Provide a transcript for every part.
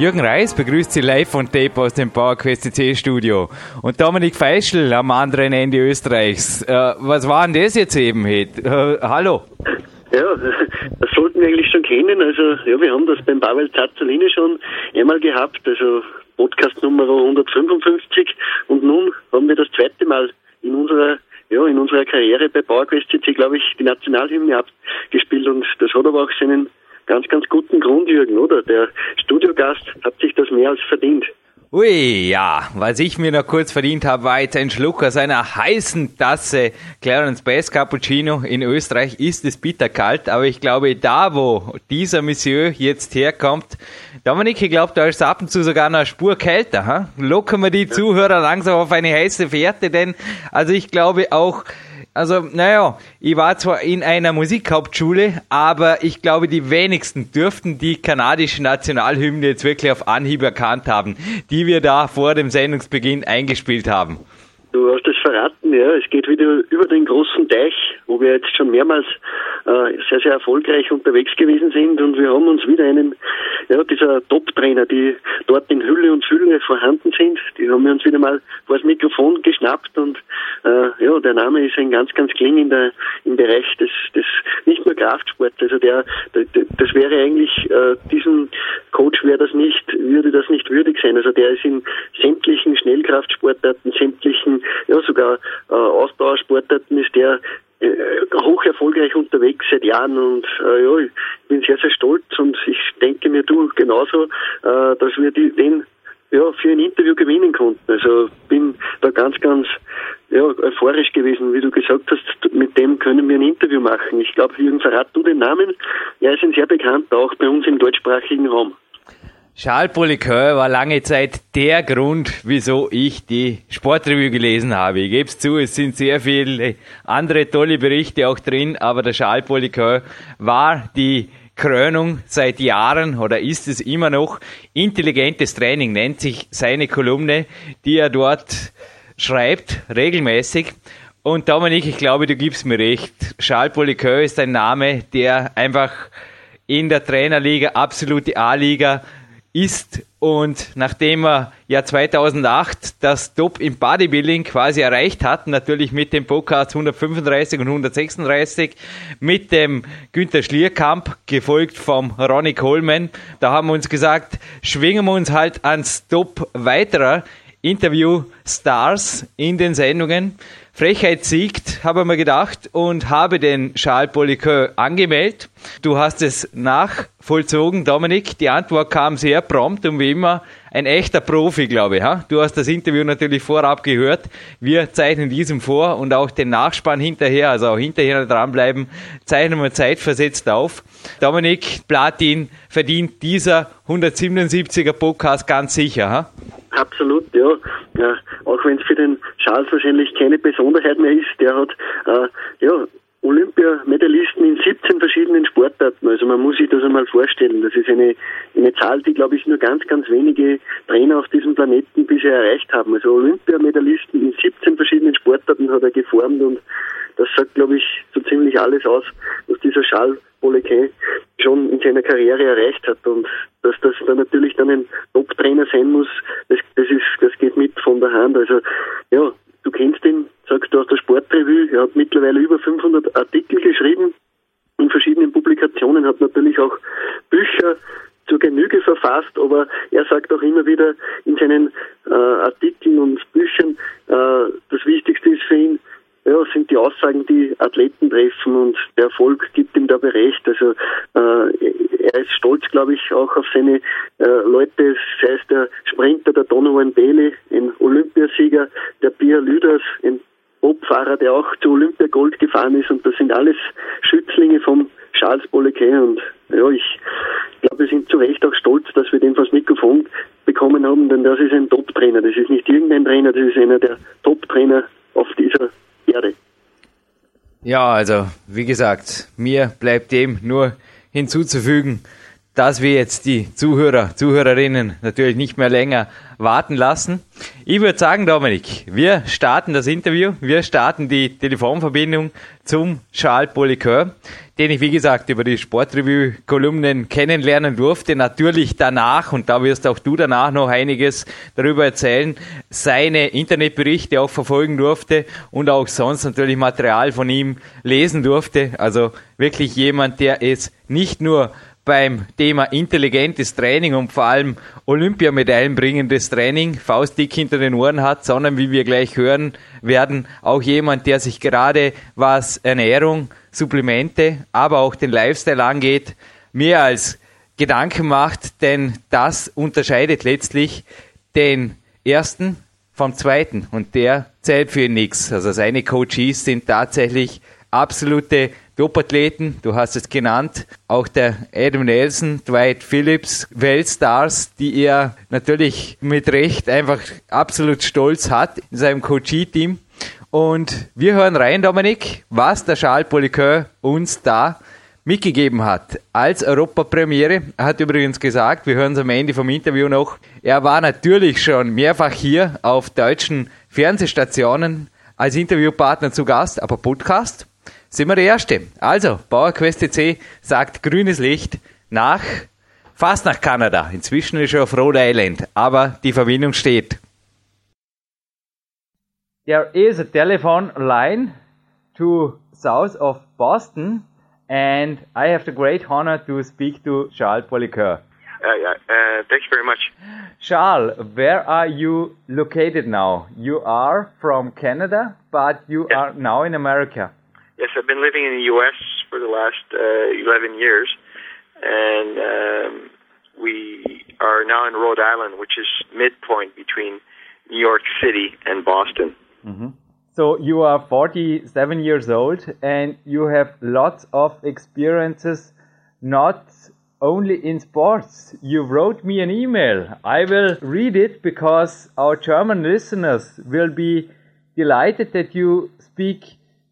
Jürgen Reis begrüßt Sie live von Tape aus dem PowerQuest CC Studio. Und Dominik Feischl am anderen Ende Österreichs. Äh, was war denn das jetzt eben, Äh, hallo. Ja, das sollten wir eigentlich schon kennen. Also, ja, wir haben das beim Pavel Zazzolini schon einmal gehabt, also Podcast Nummer 155. Und nun haben wir das zweite Mal in unserer ja, in unserer Karriere bei PowerQuest CC, glaube ich, die Nationalhymne abgespielt und das hat aber auch seinen ganz, ganz guten Grund, Jürgen, oder? Der Studiogast hat sich das mehr als verdient. Ui, ja, was ich mir noch kurz verdient habe, war jetzt ein Schluck aus einer heißen Tasse Clarence Bass Cappuccino. In Österreich ist es bitterkalt, aber ich glaube, da wo dieser Monsieur jetzt herkommt, Dominik, ich glaube, da ist es ab und zu sogar noch eine Spur kälter. Ha? Locken wir die. Zuhörer langsam auf eine heiße Fährte, denn also ich glaube auch, also, naja, ich war zwar in einer Musikhauptschule, aber ich glaube, die wenigsten dürften die kanadische Nationalhymne jetzt wirklich auf Anhieb erkannt haben, die wir da vor dem Sendungsbeginn eingespielt haben. Du hast es verraten, ja. Es geht wieder über den großen Teich, wo wir jetzt schon mehrmals äh, sehr, sehr erfolgreich unterwegs gewesen sind und wir haben uns wieder einen, ja, dieser Top-Trainer, die dort in Hülle und Fülle vorhanden sind, die haben wir uns wieder mal vor das Mikrofon geschnappt und äh, ja, der Name ist ein ganz, ganz klingender im Bereich des, des nicht nur Kraftsports, also der, der das wäre eigentlich äh, diesem Coach wäre das nicht, würde das nicht würdig sein. Also der ist in sämtlichen Schnellkraftsportarten, sämtlichen ja sogar äh, Ausdauersportarten ist der äh, hoch erfolgreich unterwegs seit Jahren und äh, ja, ich bin sehr, sehr stolz und ich denke mir, du genauso, äh, dass wir die, den ja, für ein Interview gewinnen konnten. Also bin da ganz, ganz ja, euphorisch gewesen, wie du gesagt hast, mit dem können wir ein Interview machen. Ich glaube, Jürgen, verrat du den Namen. Er ist ein sehr bekannter, auch bei uns im deutschsprachigen Raum. Polycœur war lange Zeit der Grund, wieso ich die Sportrevue gelesen habe. Ich gebe es zu, es sind sehr viele andere tolle Berichte auch drin, aber der Polycœur war die Krönung seit Jahren oder ist es immer noch. Intelligentes Training nennt sich seine Kolumne, die er dort schreibt, regelmäßig. Und Dominik, ich glaube, du gibst mir recht. Charles Polycœur ist ein Name, der einfach in der Trainerliga, absolute A-Liga, ist und nachdem er ja 2008 das Top im Bodybuilding quasi erreicht hat, natürlich mit dem Podcast 135 und 136, mit dem Günther Schlierkamp, gefolgt vom Ronnie Coleman, da haben wir uns gesagt, schwingen wir uns halt ans Top weiterer Interview-Stars in den Sendungen. Frechheit siegt, habe ich mir gedacht und habe den Charles Polyqueur angemeldet. Du hast es nachvollzogen, Dominik. Die Antwort kam sehr prompt und wie immer ein echter Profi, glaube ich. Du hast das Interview natürlich vorab gehört. Wir zeichnen diesem vor und auch den Nachspann hinterher, also auch hinterher dranbleiben, zeichnen wir zeitversetzt auf. Dominik Platin verdient dieser 177er Podcast ganz sicher. Absolut, ja. ja auch wenn es für den Charles wahrscheinlich keine Besonderheit mehr ist, der hat äh, ja Olympiamedaillisten in 17 verschiedenen Sportarten. Also man muss sich das einmal vorstellen. Das ist eine, eine Zahl, die, glaube ich, nur ganz, ganz wenige Trainer auf diesem Planeten bisher erreicht haben. Also Olympiamedaillisten in 17 verschiedenen Sportarten hat er geformt und das sagt, glaube ich, so ziemlich alles aus, was dieser Charles Bolequin schon in seiner Karriere erreicht hat. Und dass das dann natürlich dann ein Top-Trainer sein muss, das, das ist, das geht mit von der Hand. Also, ja, kennst ihn, sagst du aus der Sportrevue, er hat mittlerweile über 500 Artikel geschrieben in verschiedenen Publikationen, hat natürlich auch Bücher zur Genüge verfasst, aber er sagt auch immer wieder in seinen äh, Artikeln und Büchern, äh, das Wichtigste ist für ihn, ja, sind die Aussagen, die Athleten treffen und der Erfolg gibt ihm dabei recht. Also äh, er ist stolz, glaube ich, auch auf seine äh, Leute, sei es der Sprinter, der Donovan Bailey, ein Olympiasieger, der Pia Lüders, ein Bob Skifahrer, der auch zu Olympia Gold gefahren ist und das sind alles Schützlinge vom Charles Bollequet und ja, ich glaube, wir sind zu Recht auch stolz, dass wir den vors Mikrofon bekommen haben, denn das ist ein Top-Trainer. Das ist nicht irgendein Trainer, das ist einer der Top-Trainer auf dieser Erde. Ja, also wie gesagt, mir bleibt dem nur hinzuzufügen, dass wir jetzt die Zuhörer, Zuhörerinnen natürlich nicht mehr länger warten lassen. Ich würde sagen, Dominik, wir starten das Interview, wir starten die Telefonverbindung zum Charles Polycœur, den ich, wie gesagt, über die Sportrevue-Kolumnen kennenlernen durfte. Natürlich danach, und da wirst auch du danach noch einiges darüber erzählen, seine Internetberichte auch verfolgen durfte und auch sonst natürlich Material von ihm lesen durfte. Also wirklich jemand, der es nicht nur beim Thema intelligentes Training und vor allem Olympiamedaillen bringendes Training faustdick hinter den Ohren hat, sondern wie wir gleich hören werden, auch jemand, der sich gerade was Ernährung, Supplemente, aber auch den Lifestyle angeht, mehr als Gedanken macht, denn das unterscheidet letztlich den ersten vom zweiten und der zählt für nichts. Also seine Coaches sind tatsächlich absolute Top-Athleten, du hast es genannt, auch der Adam Nelson, Dwight Phillips, Weltstars, die er natürlich mit Recht einfach absolut stolz hat in seinem Coachie-Team. Und wir hören rein, Dominik, was der Charles Poliqueur uns da mitgegeben hat als Europapremiere. Er hat übrigens gesagt, wir hören es am Ende vom Interview noch, er war natürlich schon mehrfach hier auf deutschen Fernsehstationen als Interviewpartner zu Gast, aber Podcast sind wir der Erste. Also, PowerQuest TC sagt grünes Licht nach, fast nach Kanada. Inzwischen ist er auf Rhode Island, aber die Verbindung steht. There is a telephone line to south of Boston and I have the great honor to speak to Charles Poliqueur. Uh, yeah, uh, thank you very much. Charles, where are you located now? You are from Canada, but you Yeah. are now in America. Yes, I've been living in the U.S. for the last uh, 11 years, and um, we are now in Rhode Island, which is midpoint between New York City and Boston. So you are 47 years old and you have lots of experiences, not only in sports. You wrote me an email. I will read it because our German listeners will be delighted that you speak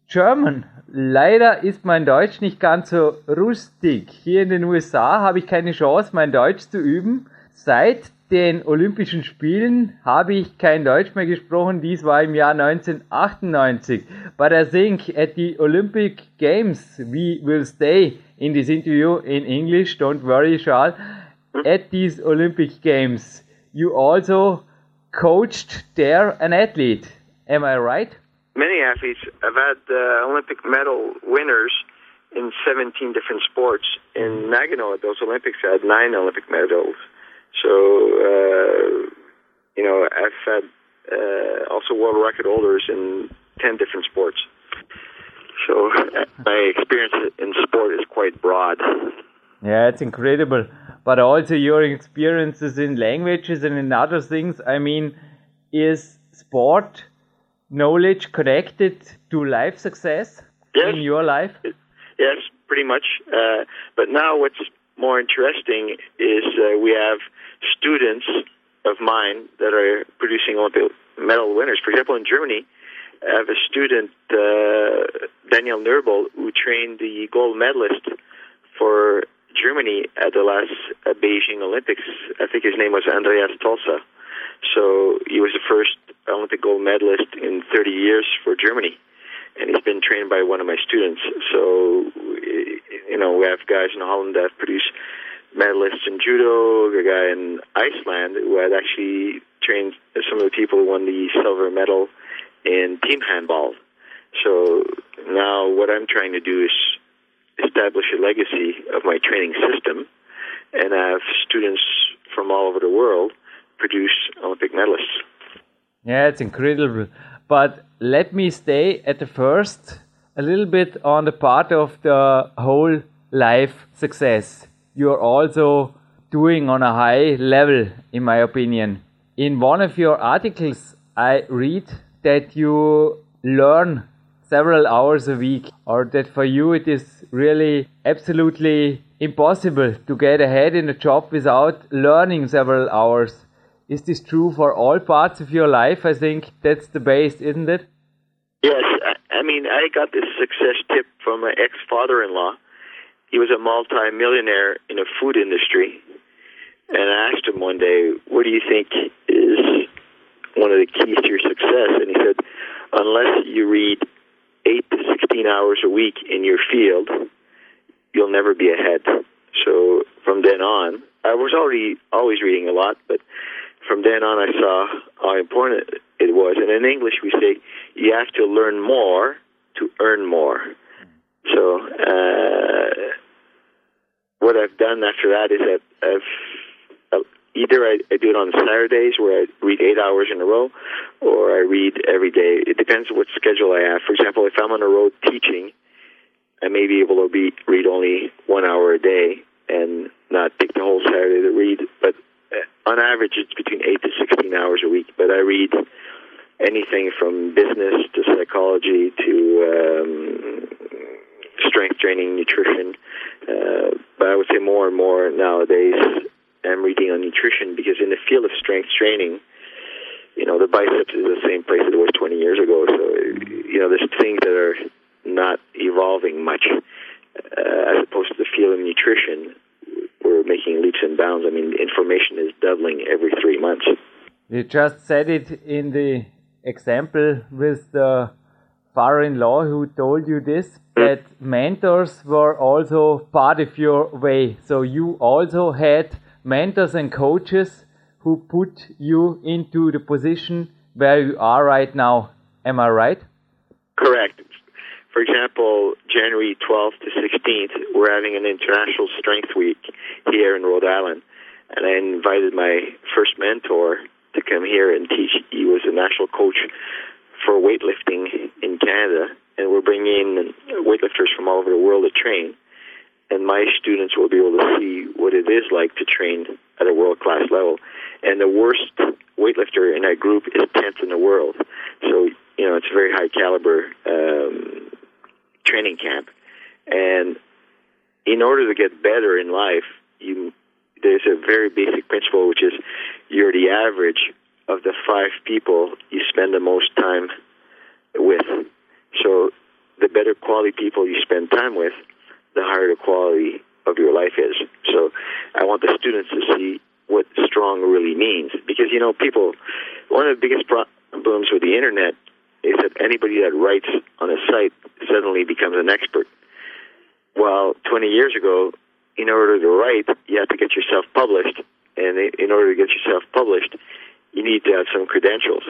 German. Leider ist mein Deutsch nicht ganz so rustig. Hier in den USA habe ich keine Chance, mein Deutsch zu üben. Seit den Olympischen Spielen habe ich kein Deutsch mehr gesprochen. Dies war im Jahr 1998. But I think at the Olympic Games we will stay in this interview in English. Don't worry, Charles. At these Olympic Games, you also coached there an athlete. Am I right? Many athletes. I've had uh, Olympic medal winners in 17 different sports. In Nagano at those Olympics, I had nine Olympic medals. So, uh, you know, I've had uh, also world record holders in 10 different sports. So uh, my experience in sport is quite broad. Yeah, it's incredible. But also your experiences in languages and in other things. I mean, is sport knowledge connected to life success Yes. in your life? Yes, pretty much. Uh, but now what's more interesting is uh, we have students of mine that are producing Olympic medal winners. For example, in Germany, I have a student, uh, Daniel Nurbel, who trained the gold medalist for Germany at the last uh, Beijing Olympics. I think his name was Andreas Tolsa. So he was the first Olympic gold medalist in 30 years for Germany and he's been trained by one of my students. So, you know, we have guys in Holland that have produced medalists in judo, a guy in Iceland who had actually trained uh, some of the people who won the silver medal in team handball. So now what I'm trying to do is establish a legacy of my training system and have students from all over the world produce Olympic medalists. Yeah, it's incredible. But let me stay at the first a little bit on the part of the whole life success. You're also doing on a high level, in my opinion. In one of your articles, I read that you learn several hours a week, or that for you it is really absolutely impossible to get ahead in a job without learning several hours. Is this true for all parts of your life? I think that's the base, isn't it? Yes, I mean, I got this success tip from my ex father in law. He was a multi-millionaire in the food industry. And I asked him one day, What do you think is one of the keys to your success? And he said, Unless you read 8 to 16 hours a week in your field, you'll never be ahead. So from then on, I was already always reading a lot, but from then on, I saw how important it was. And in English, we say you have to learn more to earn more. So uh, what I've done after that is that I've uh, either I, I do it on Saturdays where I read eight hours in a row, or I read every day. It depends what schedule I have. For example, if I'm on the road teaching, I may be able to be, read only one hour a day and not take the whole Saturday to read. But on average, it's between eight to sixteen hours a week. But I read anything from business to psychology to um, strength training, nutrition. Uh, but I would say more and more nowadays I'm reading on nutrition because in the field of strength training, you know, the biceps is the same place it was 20 years ago. So, you know, there's things that are not evolving much uh, as opposed to the field of nutrition. We're making leaps and bounds. I mean, information is doubling every three months. You just said it in the example with the father-in-law who told you this that mentors were also part of your way so you also had mentors and coaches who put you into the position where you are right now am i right correct for example january 12th to 16th we're having an international strength week here in rhode island and i invited my first mentor to come here and teach. He was a national coach for weightlifting in Canada, and we're bringing in weightlifters from all over the world to train. And my students will be able to see what it is like to train at a world class level. And the worst weightlifter in that group is 10th in the world. So, you know, it's a very high caliber um, training camp. And in order to get better in life, you there's a very basic principle, which is you're the average of the five people you spend the most time with. So the better quality people you spend time with, the higher the quality of your life is. So I want the students to see what strong really means. Because, you know, people, one of the biggest problems with the internet is that anybody that writes on a site suddenly becomes an expert. Well, 20 years ago, in order to write, you have to get yourself published. And in order to get yourself published, you need to have some credentials.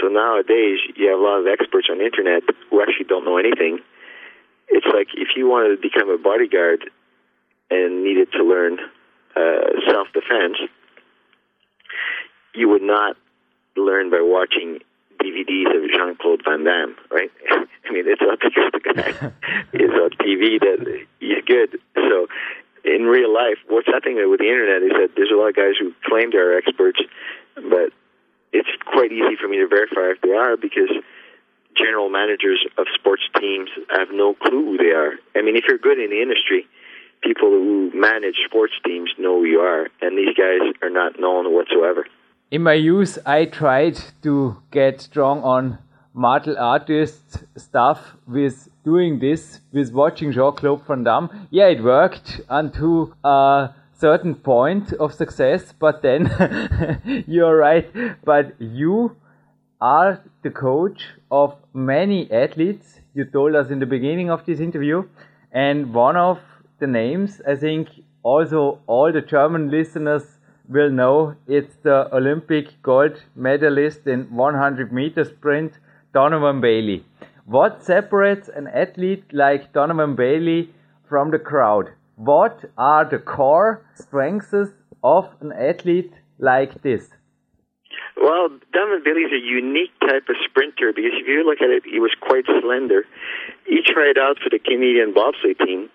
So nowadays, you have a lot of experts on the internet who actually don't know anything. It's like if you wanted to become a bodyguard and needed to learn uh, self defense, you would not learn by watching DVDs of Jean Claude Van Damme, right? I mean, it's not because the guy is on TV that he's good. So in real life, what's happening with the internet is that there's a lot of guys who claim they're experts, but it's quite easy for me to verify if they are because general managers of sports teams have no clue who they are. I mean, if you're good in the industry, people who manage sports teams know who you are, and these guys are not known whatsoever. In my youth, I tried to get strong on martial artist stuff with doing this, with watching Jean-Claude Van Damme. Yeah, it worked until a certain point of success, but then you're right. But you are the coach of many athletes. You told us in the beginning of this interview, and one of the names, I think, also all the German listeners will know it's the Olympic gold medalist in 100 meter sprint Donovan Bailey. What separates an athlete like Donovan Bailey from the crowd? What are the core strengths of an athlete like this? Well, Donovan Bailey is a unique type of sprinter because if you look at it, he was quite slender. He tried out for the Canadian bobsleigh team,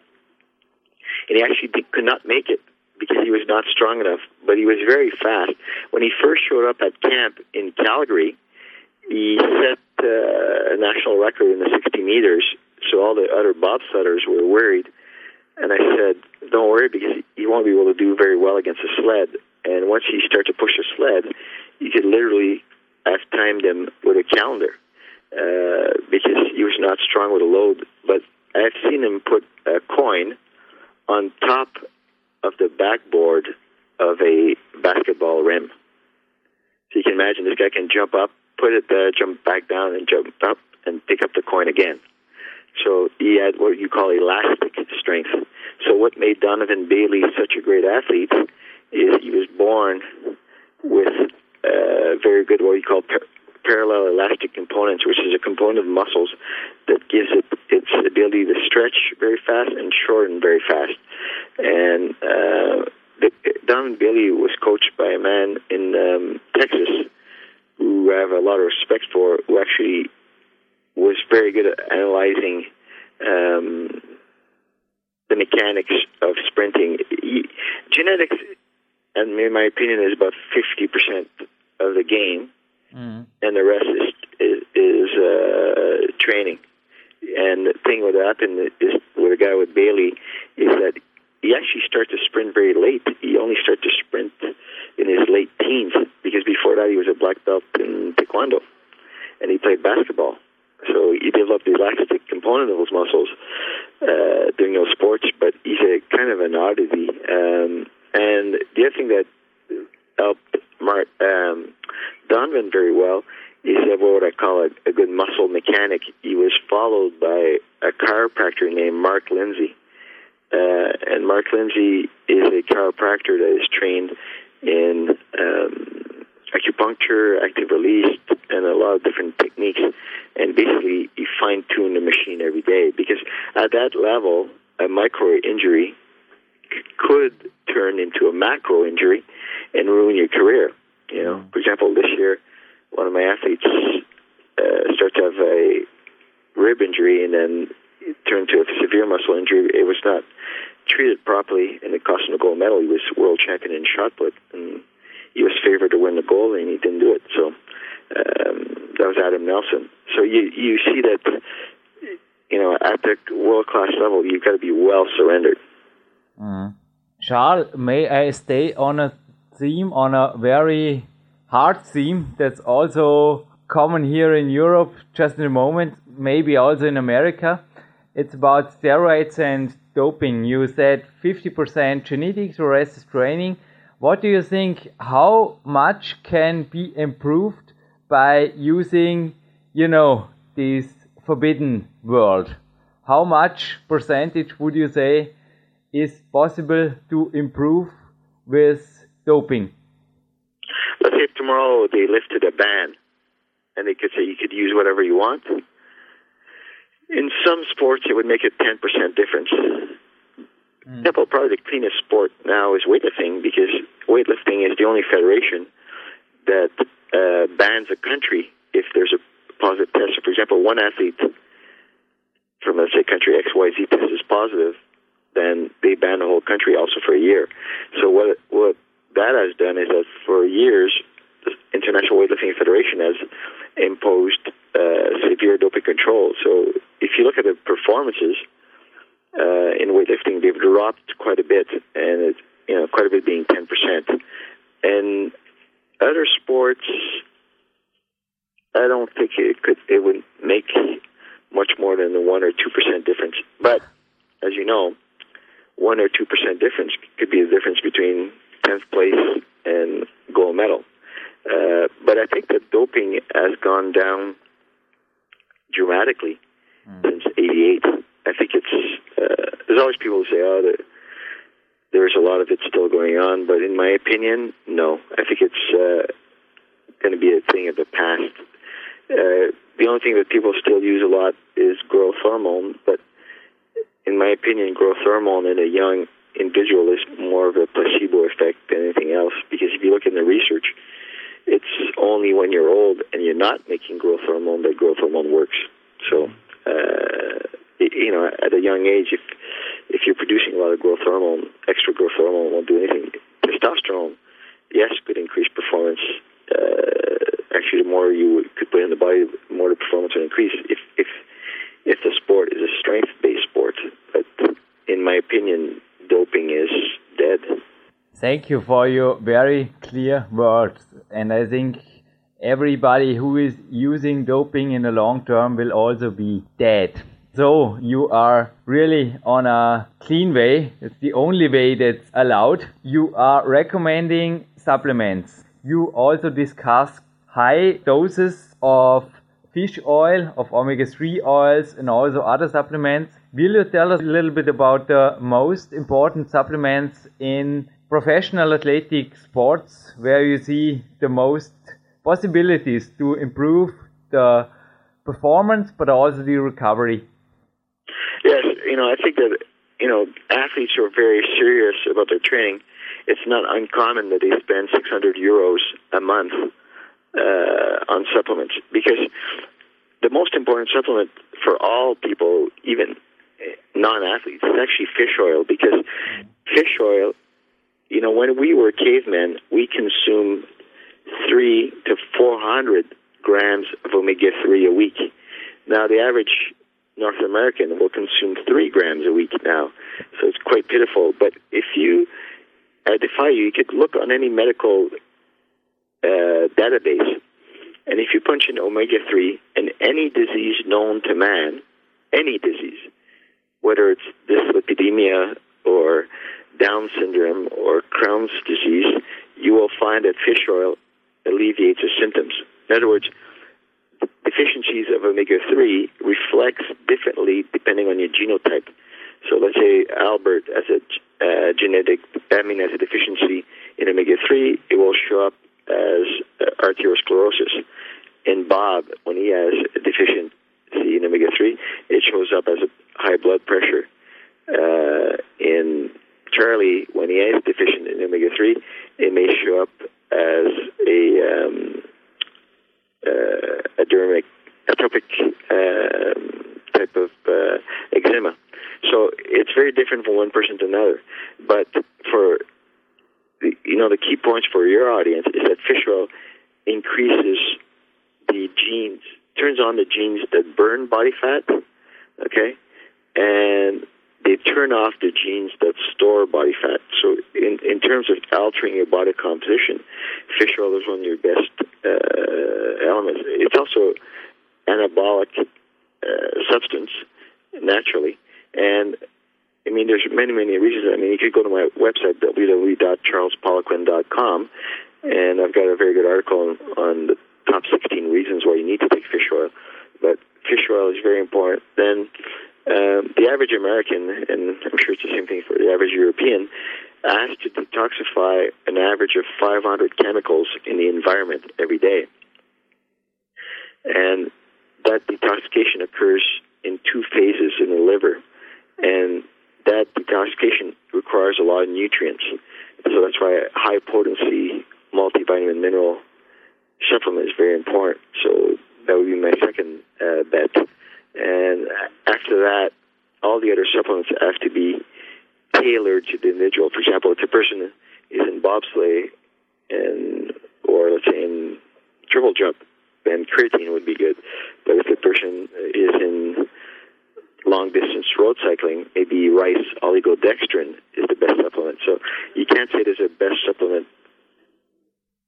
and he actually could not make it because he was not strong enough. But he was very fast. When he first showed up at camp in Calgary, he set uh, a national record in the 60 meters, so all the other bobsledders were worried. And I said, "Don't worry, because you won't be able to do very well against a sled. And once you start to push a sled, you could literally have timed him with a calendar uh, because he was not strong with a load. But I've seen him put a coin on top of the backboard of a basketball rim. So you can imagine this guy can jump up, put it there, jump back down, and jump up and pick up the coin again. So he had what you call elastic strength. So what made Donovan Bailey such a great athlete is he was born with uh, very good what you call parallel elastic components, which is a component of muscles that gives it its ability to stretch very fast and shorten very fast. And uh, the, Donovan Bailey was coached by a man in um, Texas who I have a lot of respect for, who actually was very good at analyzing um, the mechanics of sprinting. Genetics, and in my opinion, is about fifty percent of the game, mm. and the rest is is, is uh, training. And the thing what happened is with a guy with Bailey is that he actually starts to sprint very late. He only starts to sprint in his late teens because before that he was a black belt in taekwondo, and he played basketball. So he developed the elastic component of his muscles uh, doing those sports, but he's a kind of an oddity. Um, and the other thing that helped Mark, um, Donovan very well is that what a, a good muscle mechanic. He was followed by a chiropractor named Mark Lindsay. Uh, and Mark Lindsay is a chiropractor that is trained in um, acupuncture, active release, and a lot of different techniques. And basically, you fine tune the machine every day because at that level, a micro injury c- could turn into a macro injury and ruin your career. You know, mm. for example, this year, one of my athletes uh, started to have a rib injury and then it turned to a severe muscle injury. It was not treated properly, and it cost him a gold medal. He was world champion in shot put, and he was favored to win the gold, and he didn't do it. So um, that was Adam Nelson. So you you see that you know at the world class level, you've got to be well surrendered. Mm. Charles, may I stay on a theme on a very hard theme that's also common here in Europe just in a moment, maybe also in America. It's about steroids and doping. You said 50% genetics, is training. What do you think? How much can be improved by using, you know, this forbidden world? How much percentage would you say is possible to improve with doping? Let's say if tomorrow they lifted a ban and they could say you could use whatever you want. In some sports, it would make a 10% difference. Mm. Example, probably the cleanest sport now is weightlifting because weightlifting is the only federation that uh, bans a country if there's a positive test. So for example, one athlete from let's say country X Y Z tests is positive, then they ban the whole country also for a year. So what what that has done is that for years, the International Weightlifting Federation has imposed uh, severe doping control. So if you look at the performances uh, in weightlifting, they've dropped quite a bit, and it's you know quite a bit being ten percent. And other sports, I don't think it could it would make much more than the one or two percent difference. But as you know, one or two percent difference could be the difference between tenth place and gold medal. Uh, but I think that doping has gone down dramatically mm. since '88. I think it's uh, there's always people who say, "Oh, the, there's a lot of it still going on," but in my opinion, no. I think it's uh, going to be a thing of the past. Uh, the only thing that people still use a lot is growth hormone, but in my opinion, growth hormone in a young individual is more of a placebo effect than anything else. Because if you look in the research, it's only when you're old and you're not making growth hormone that growth hormone works. So, uh, you know, at a young age, if if you're producing a lot of growth hormone, extra growth hormone won't do anything. Testosterone, yes, could increase performance. Uh, actually, the more you could put in the body, the more the performance increase if if if the sport is a strength based sport. But in my opinion, doping is dead. Thank you for your very clear words, and I think everybody who is using doping in the long term will also be dead. So you are really on a clean way. It's the only way that's allowed. You are recommending supplements. You also discuss high doses of fish oil, of omega 3 oils, and also other supplements. Will you tell us a little bit about the most important supplements in professional athletic sports where you see the most possibilities to improve the performance but also the recovery? Yes, you know, I think that you know athletes are very serious about their training. It's not uncommon that they spend 600 euros a month uh, on supplements because the most important supplement for all people, even non-athletes, is actually fish oil because fish oil. You know, when we were cavemen, we consumed three to 400 grams of omega 3 a week. Now, the average North American will consume three grams a week now. So it's quite pitiful. But if you, I defy you, you could look on any medical uh, database, and if you punch in omega 3 and any disease known to man, any disease, whether it's dyslipidemia or Down syndrome or Crohn's disease, you will find that fish oil alleviates the symptoms. In other words, deficiencies of omega 3 reflects differently depending on your genotype. So let's say Albert has a uh, genetic, I mean, has a deficiency in omega 3, it will show up as uh, arteriosclerosis. In Bob, when he has a deficiency in omega 3, it shows up as a high blood pressure. Uh, in Charlie, when he is deficient in omega 3, it may show up as a um, uh, a dermic, atopic um, type of uh, eczema. So it's very different from one person to another. But for the, you know, the key points for your audience is that fish oil increases the genes, turns on the genes that burn body fat, okay, and they turn off the genes that store body fat. So, in, in terms of altering your body composition, fish oil is one of your best uh, elements. It's also anabolic uh, substance naturally, and I mean, there's many, many reasons. I mean, you could go to my website www.charlespoliquin.com, and I've got a very good article on, on the top 16 reasons why you need to take fish oil. But fish oil is very important. Then um, the average American, and I'm sure it's the same thing for the average European, has to detoxify an average of 500 chemicals in the environment every day. And that detoxification occurs in two phases in the liver. And that detoxification requires a lot of nutrients. So that's why a high potency multivitamin mineral supplement is very important. So that would be my second uh, bet. And after that, all the other supplements have to be tailored to the individual. For example, if a person is in bobsleigh and or let's say in triple jump, then creatine would be good. But if the person is in long distance road cycling, maybe rice oligodextrin is the best supplement. So you can't say there's a best supplement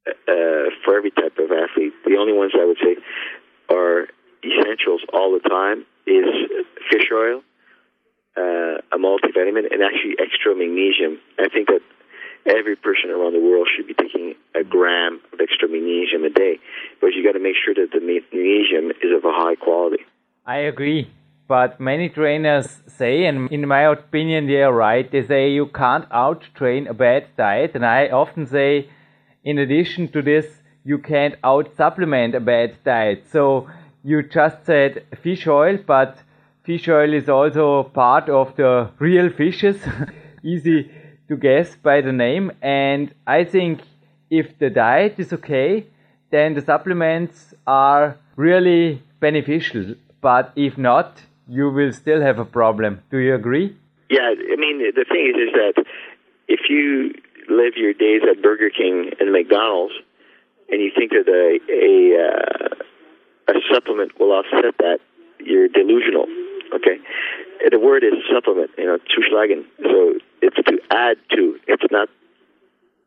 uh, for every type of athlete. The only ones I would say are essentials all the time is fish oil, uh, a multivitamin, and actually extra magnesium. I think that every person around the world should be taking a gram of extra magnesium a day, but you got to make sure that the magnesium is of a high quality. I agree. But many trainers say, and in my opinion, they are right. They say you can't out train a bad diet. And I often say, in addition to this, you can't out supplement a bad diet. So you just said fish oil, but fish oil is also part of the real fishes. Easy to guess by the name. And I think if the diet is okay, then the supplements are really beneficial. But if not, you will still have a problem. Do you agree? Yeah, I mean, the thing is, is that if you live your days at Burger King and McDonald's, and you think that a, a uh, a supplement will offset that, you're delusional. Okay, the word is supplement. You know, zuschlagen. So it's to add to. It's not.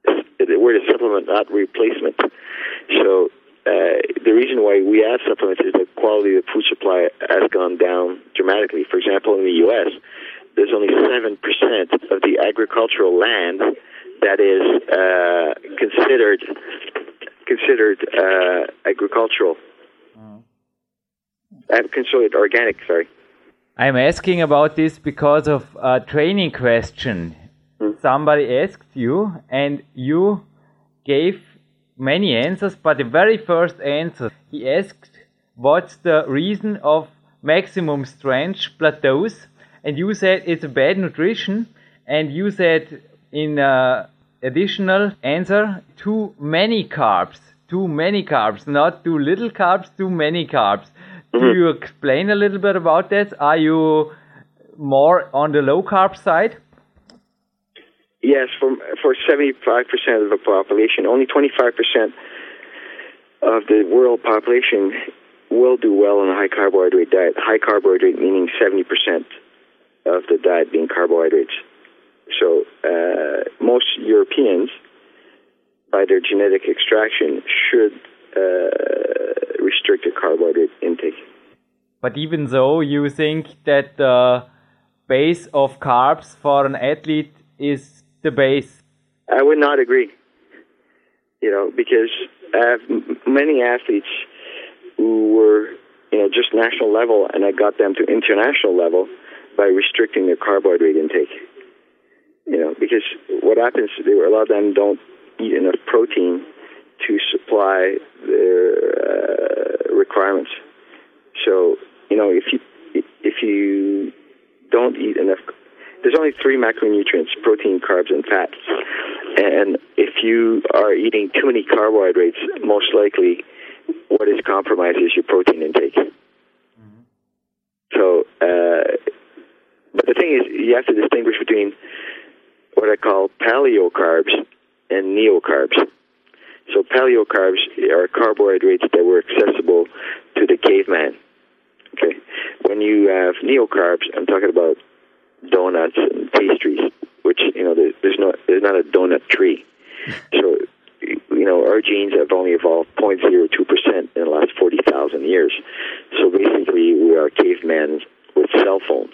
The word is supplement, not replacement. So uh, the reason why we have supplements is the quality of the food supply has gone down dramatically. For example, in the U.S., there's only seven percent of the agricultural land that is uh, considered considered uh, agricultural. Uh, considered organic. Sorry. I'm asking about this because of a training question. Hmm. Somebody asked you, and you gave many answers, but the very first answer, he asked, What's the reason of maximum strength plateaus? And you said it's a bad nutrition, and you said in uh, additional answer, too many carbs. Too many carbs, not too little carbs, too many carbs. Mm-hmm. Do you explain a little bit about that? Are you more on the low carb side? Yes, for for seventy five percent of the population, only twenty five percent of the world population will do well on a high carbohydrate diet. High carbohydrate meaning seventy percent of the diet being carbohydrates. So uh, most Europeans, by their genetic extraction, should uh, restricted carbohydrate intake. But even though you think that the base of carbs for an athlete is the base? I would not agree. You know, because I have many athletes who were, you know, just national level, and I got them to international level by restricting their carbohydrate intake. You know, because what happens, they, a lot of them don't eat enough protein to supply their uh, requirements. So, you know, if you if you don't eat enough, there's only three macronutrients: protein, carbs, and fats. And if you are eating too many carbohydrates, most likely, what is compromised is your protein intake. So, uh, but the thing is, you have to distinguish between what I call paleo carbs and neo carbs. So paleocarbs are carbohydrates that were accessible to the caveman. Okay, when you have neocarbs, I'm talking about donuts and pastries, which you know there's no there's not a donut tree. So you know our genes have only evolved 0.02 percent in the last 40,000 years. So basically, we are cavemen with cell phones,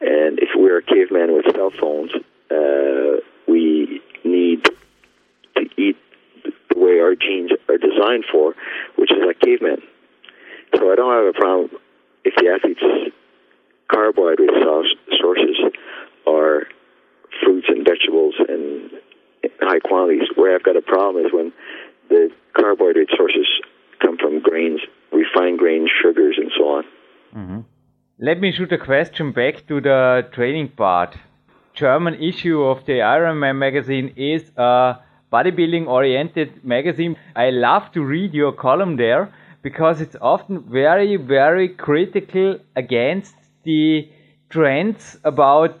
and if we're a caveman with cell phones, uh, we need to eat the way our genes are designed for, which is like cavemen. So I don't have a problem if the athlete's carbohydrate sources are fruits and vegetables and high quantities. Where I've got a problem is when the carbohydrate sources come from grains, refined grains, sugars, and so on. Mm-hmm. Let me shoot a question back to the training part. German issue of the Ironman magazine is a bodybuilding oriented magazine. I love to read your column there because it's often very, very critical against the trends about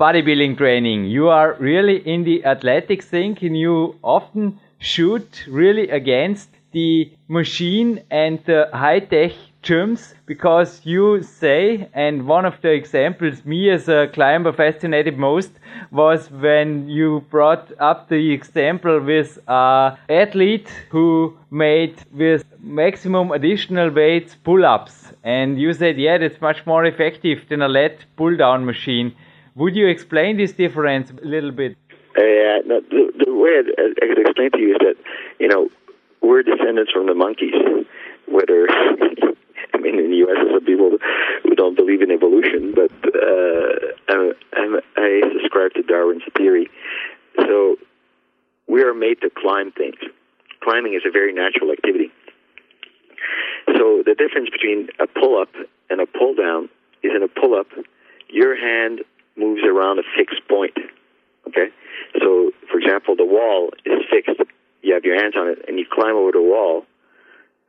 bodybuilding training. You are really in the athletic thing and you often shoot really against the machine and the high tech gyms because you say, and one of the examples me as a climber fascinated most was when you brought up the example with a athlete who made with maximum additional weights pull-ups. And you said yeah that's much more effective than a lat pull-down machine. Would you explain this difference a little bit? Uh, no, the, the way I, I could explain to you is that you know we're descendants from the monkeys whether mean, in the U.S., there's some people who don't believe in evolution, but uh, I'm, I'm, I subscribe to Darwin's theory. So we are made to climb things. Climbing is a very natural activity. So the difference between a pull-up and a pull-down is in a pull-up, your hand moves around a fixed point. Okay? So, for example, the wall is fixed. You have your hands on it, and you climb over the wall,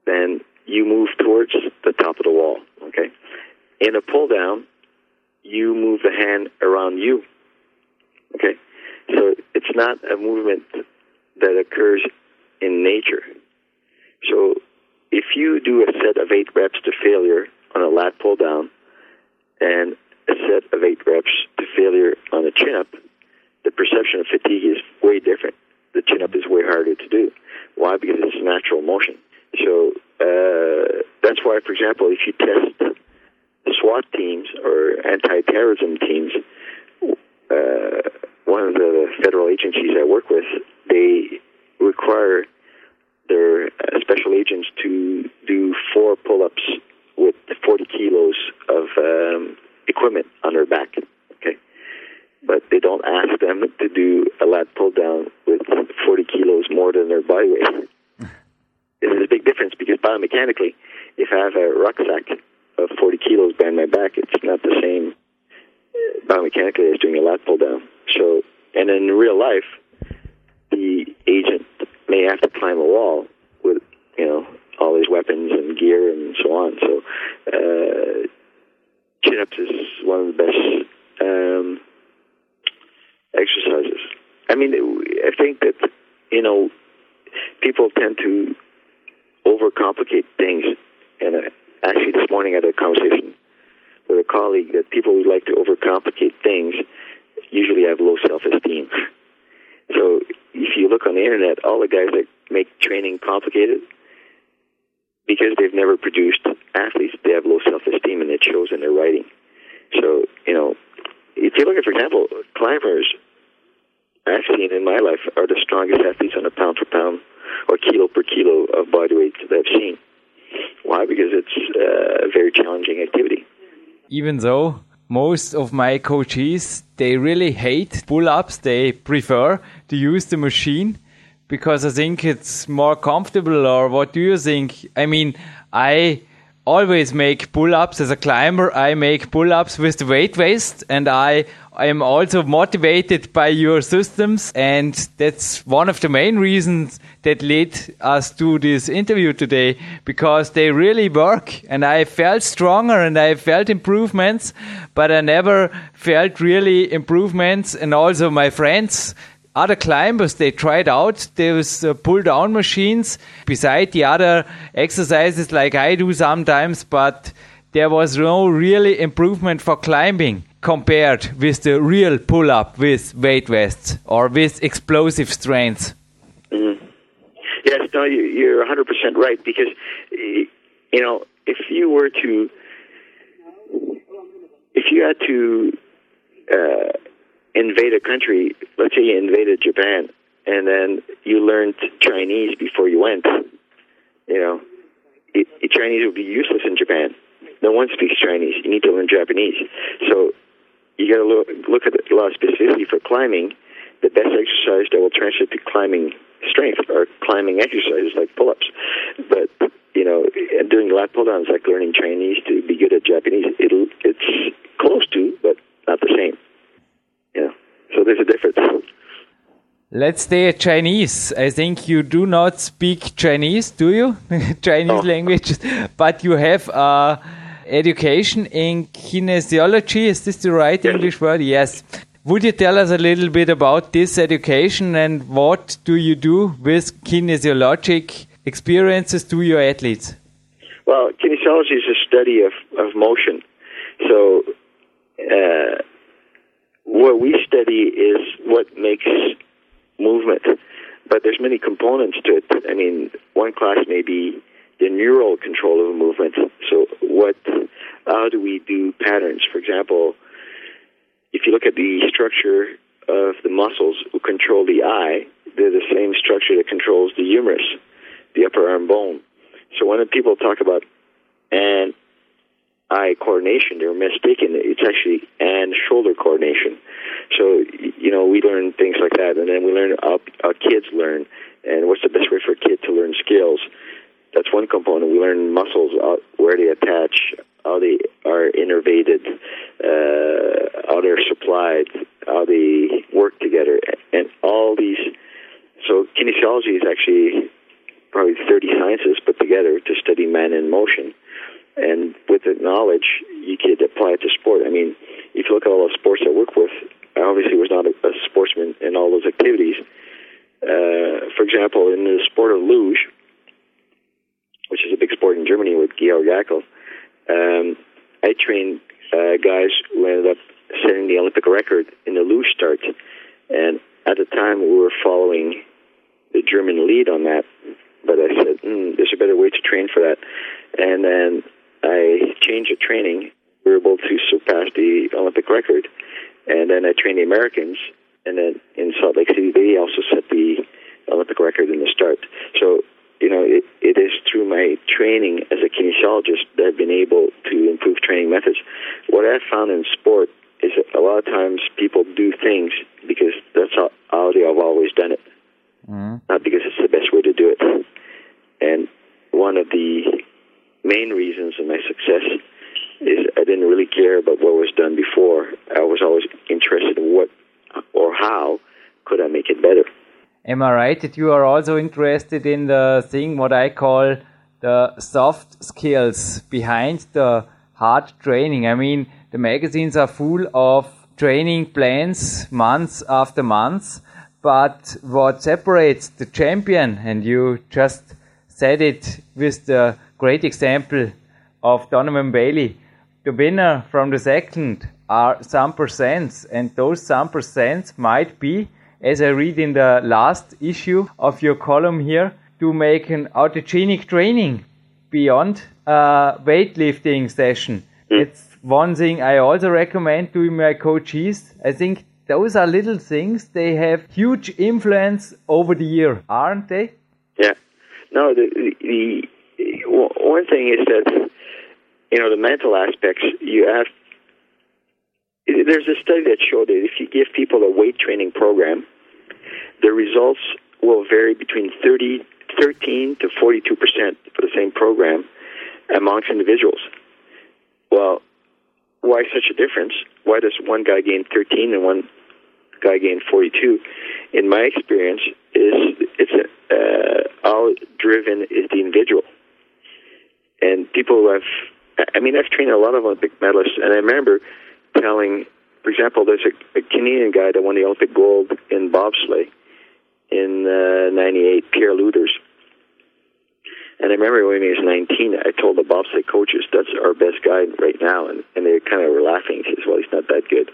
then you move towards the top of the wall. Okay. In a pull down, you move the hand around you. Okay. So it's not a movement that occurs in nature. So if you do a set of eight reps to failure on a lat pull down and a set of eight reps to failure on a chin up, the perception of fatigue is way different. The chin up is way harder to do. Why? Because it's natural motion. So uh, that's why, for example, if you test SWAT teams or anti-terrorism teams, uh, one of the federal agencies I work with, they require their uh, special agents to do four pull-ups with 40 kilos of um, equipment on their back. Okay, but they don't ask them to do a lat pull down with 40 kilos more than their body weight. This is a big difference because biomechanically, if I have a rucksack of 40 kilos behind my back, it's not the same uh, biomechanically as doing a lat pull down. So, and in real life, the agent may have to climb a wall with, you know, all his weapons and gear and so on. So, uh, chin ups is one of the best um, exercises. I mean, I think that, you know, people tend to overcomplicate things. And uh, actually, this morning I had a conversation with a colleague that people who like to overcomplicate things usually have low self esteem. So if you look on the internet, all the guys that make training complicated, because they've never produced athletes, they have low self esteem and it shows in their writing. So, you know, if you look at, for example, climbers, I've seen in my life are the strongest athletes on a pound for pound or kilo per kilo of body weight that I've seen. Why? Because it's uh, a very challenging activity. Even though most of my coaches they really hate pull-ups, they prefer to use the machine because I think it's more comfortable. Or what do you think? I mean, I always make pull-ups as a climber. I make pull-ups with the weight vest, and I I am also motivated by your systems, and that's one of the main reasons that led us to this interview today because they really work, and I felt stronger and I felt improvements, but I never felt really improvements, and also my friends other climbers they tried out those uh, pull down machines beside the other exercises like I do sometimes but there was no really improvement for climbing compared with the real pull up with weight vests or with explosive strength mm-hmm. yes no you, are 100% right because you know if you were to if you had to uh, invade a country, let's say you invaded Japan, and then you learned Chinese before you went, you know, it, it, Chinese would be useless in Japan. No one speaks Chinese. You need to learn Japanese. So you got to look, look at the law specifically for climbing. The best exercise that will translate to climbing strength are climbing exercises like pull-ups. But you know, doing lat pull-downs like learning Chinese to be good at Japanese. It'll, it's close to, but not the same. Yeah. So there's a difference. Let's stay at Chinese. I think you do not speak Chinese, do you? Chinese oh. language, but you have uh, education in kinesiology. Is this the right yes. English word? Yes. Would you tell us a little bit about this education and what do you do with kinesiologic experiences to your athletes? Well, kinesiology is a study of, of motion. So, uh, what we study is what makes movement, but there's many components to it. I mean, one class may be the neural control of a movement. So, what? How do we do patterns? For example, if you look at the structure of the muscles who control the eye, they're the same structure that controls the humerus, the upper arm bone. So when people talk about and eye coordination, they're mistaken. It's actually and shoulder coordination. So, you know, we learn things like that, and then we learn how, how kids learn, and what's the best way for a kid to learn skills. That's one component. We learn muscles, uh, where they attach, how they are innervated, uh, how they're supplied, how they work together, and all these. So kinesiology is actually probably 30 sciences put together to study man in motion and with the knowledge, you could apply it to sport. I mean, if you look at all the sports I work with, I obviously was not a, a sportsman in all those activities. Uh, for example, in the sport of luge, which is a big sport in Germany with Georg Hackl, um, I trained uh, guys who ended up setting the Olympic record in the luge start. And at the time, we were following the German lead on that. But I said, mm, there's a better way to train for that. And then I changed the training. We were able to surpass the Olympic record. And then I trained the Americans. And then in Salt Lake City, they also set the Olympic record in the start. So, you know, it, it is through my training as a kinesiologist that I've been able to improve training methods. What I've found in sport is that a lot of times people do things because that's how, how they have always done it, mm. not because it's the best way to do it. And one of the main reasons of my success is I didn't really care about what was done before. I was always interested in what or how could I make it better. Am I right that you are also interested in the thing what I call the soft skills behind the hard training? I mean, the magazines are full of training plans months after months, but what separates the champion, and you just said it with the great example of Donovan Bailey, the winner from the second are some percents, and those some percents might be as I read in the last issue of your column here, to make an autogenic training beyond a weightlifting session. Mm. It's one thing I also recommend to my coaches. I think those are little things. They have huge influence over the year, aren't they? Yeah. No, the, the, the one thing is that you know the mental aspects. You have there's a study that showed that if you give people a weight training program, the results will vary between 30, 13 to 42 percent for the same program amongst individuals. Well, why such a difference? Why does one guy gain 13 and one guy gain 42? In my experience, is it's a, uh, all driven is the individual, and people have. I mean, I've trained a lot of Olympic medalists, and I remember telling, for example, there's a, a Canadian guy that won the Olympic gold in bobsleigh in '98, uh, Pierre Lueders. And I remember when he was 19, I told the bobsleigh coaches, that's our best guy right now. And, and they kind of were laughing. He says, well, he's not that good.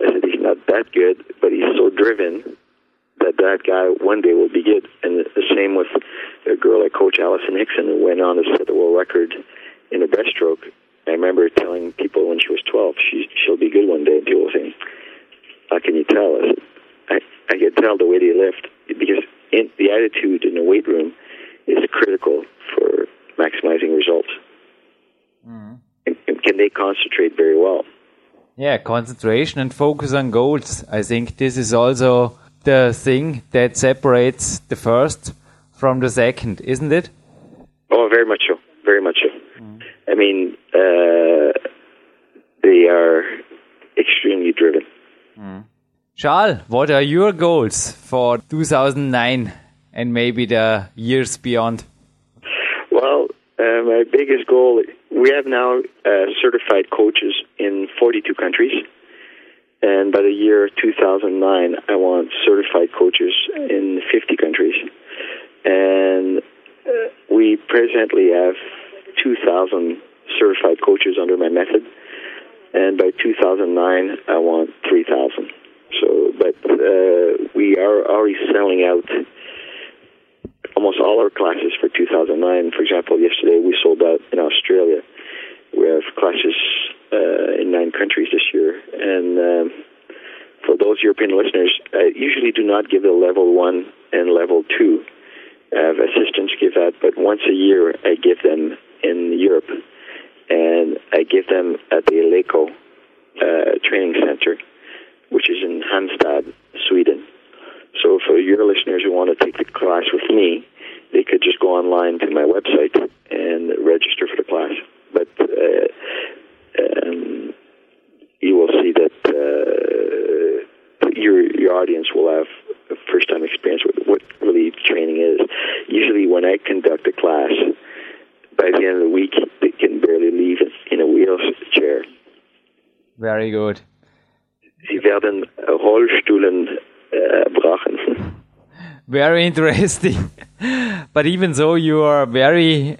I said, he's not that good, but he's so driven that that guy one day will be good. And the same with a girl like Coach Allison Higson, who went on to set the world record in a breaststroke. I remember telling people when she was 12, she, she'll be good one day. And people saying, how can you tell? I said, I, I can tell the way they lift because in the attitude in the weight room is critical for maximizing results. Mm. And, and can they concentrate very well? Yeah, concentration and focus on goals. I think this is also the thing that separates the first from the second, isn't it? Oh, very much so. Very much so. Mm. I mean, uh, they are extremely driven. Mm. Charles, what are your goals for 2009 and maybe the years beyond? Well, uh, my biggest goal we have now uh, certified coaches in 42 countries. And by the year 2009, I want certified coaches in 50 countries. And uh, we presently have 2,000 certified coaches under my method. And by 2009, I want 3,000. So, but uh, we are already selling out almost all our classes for 2009. For example, yesterday we sold out in Australia. We have classes uh, in nine countries this year, and um, for those European listeners, I usually do not give the level one and level two. I have assistants give that, but once a year I give them in Europe, and I give them at the Eleiko uh, training center which is in Halmstad, Sweden. So for your listeners who want to take the class with me, they could just go online to my website and register for the class. But uh, um, you will see that uh, your your audience will have a first time experience with what really training is. Usually, when I conduct a class, by the end of the week, they can barely leave in a wheelchair. Sie werden Rollstühlen äh, brauchen. Very interesting. but even so, you are very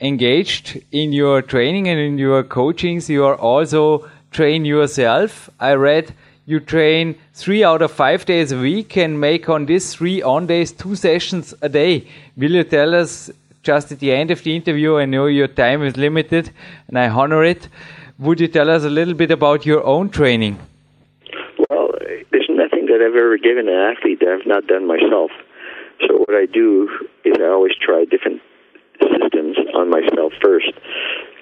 engaged in your training and in your coachings. You are also train yourself. I read you train three out of five days a week and make on these three on days two sessions a day. Will you tell us just at the end of the interview? I know your time is limited and I honor it. Would you tell us a little bit about your own training? Well, there's nothing that I've ever given an athlete that I've not done myself. So what I do is I always try different systems on myself first,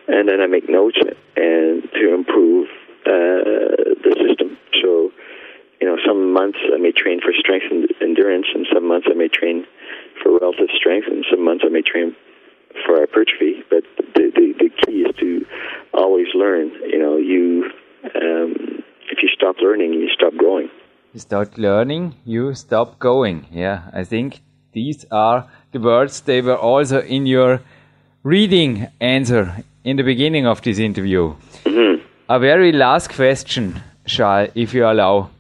and then I make notes and to improve uh, the system. So, you know, some months I may train for strength and endurance, and some months I may train for relative strength, and some months I may train for hypertrophy. But the, the, the key is to always learn. You know, you um, if you stop learning, you stop growing. You start learning, you stop going. Yeah, I think these are the words. They were also in your reading answer in the beginning of this interview. Mm-hmm. A very last question, Charles, if you allow.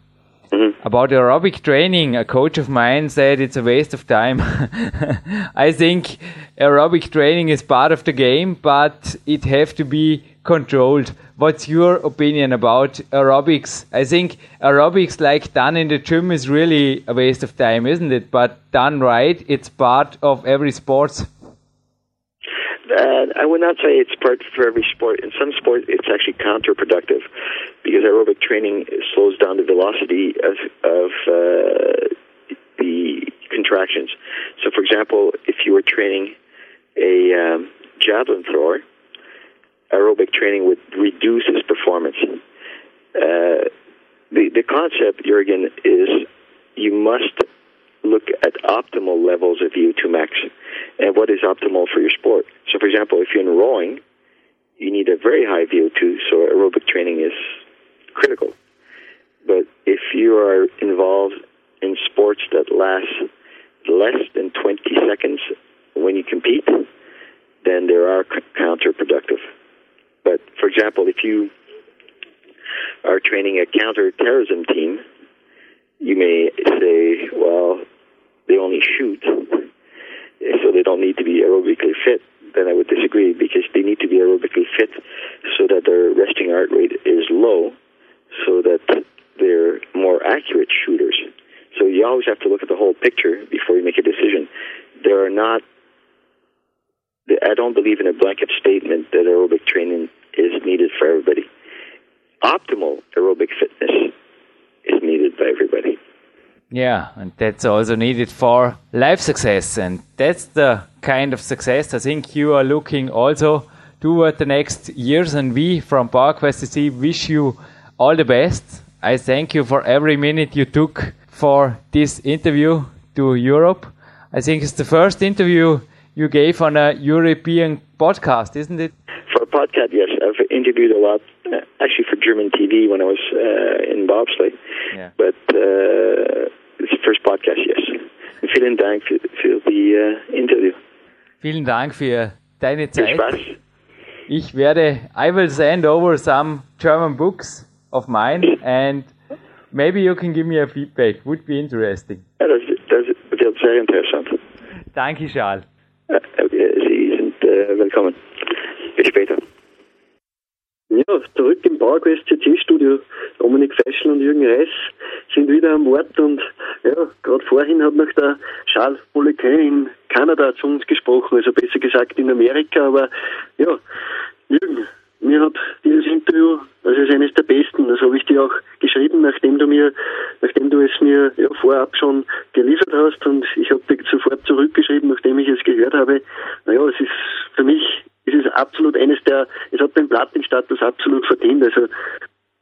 About aerobic training, a coach of mine said it's a waste of time. I think aerobic training is part of the game, but it have to be controlled. What's your opinion about aerobics? I think aerobics, like done in the gym, is really a waste of time, isn't it? But done right, it's part of every sport. Uh, I would not say it's part for every sport. In some sports, it's actually counterproductive because aerobic training slows down the velocity of, of uh, the contractions. So, for example, if you were training a um, javelin thrower, aerobic training would reduce his performance. Uh, the the concept, Jurgen, is you must look at optimal levels of VO2 max and what is optimal for your sport. So, for example, if you're in rowing, you need a very high VO2, so aerobic training is critical. But if you are involved in sports that last less than 20 seconds when you compete, then they are counterproductive. But for example, if you are training a counterterrorism team, you may say, well, they only shoot, eh, so they don't need to be aerobically fit. Then I would disagree because they need to be aerobically fit so that their resting heart rate is low, so that they're more accurate shooters. So you always have to look at the whole picture before you make a decision. There are not I don't believe in a blanket statement that aerobic training is needed for everybody. Optimal aerobic fitness is needed by everybody. Yeah, and that's also needed for life success. And that's the kind of success I think you are looking also toward the next years. And we from PowerQuest CC wish you all the best. I thank you for every minute you took for this interview to Europe. I think it's the first interview you gave on a European podcast, isn't it? For a podcast, yes. I've interviewed a lot, uh, actually for German TV when I was uh, in bobsleigh. Yeah. But uh, the first podcast, yes. Vielen Dank für, für die uh, Interview. Vielen Dank für deine Zeit. Spaß. Ich werde, I will send over some German books of mine and maybe you can give me a feedback. Would be interesting. Ja, das, das wird sehr interessant. Danke, Charles. Sie sind äh, willkommen. Bis später. Ja, zurück im PowerQuest CC Studio. Dominik Feischl und Jürgen Reis sind wieder am Ort und ja, gerade vorhin hat noch der Charles Boulequin in Kanada zu uns gesprochen, also besser gesagt in Amerika, aber ja, Jürgen, mir hat dieses Interview, das ist eines der besten, das habe ich dir auch geschrieben, nachdem du mir, nachdem du es mir ja, vorab schon geliefert hast und ich habe dir sofort zurückgeschrieben, nachdem ich es gehört habe. Naja, es ist für mich ist es absolut eines der, es hat den Plattenstatus absolut verdient. Also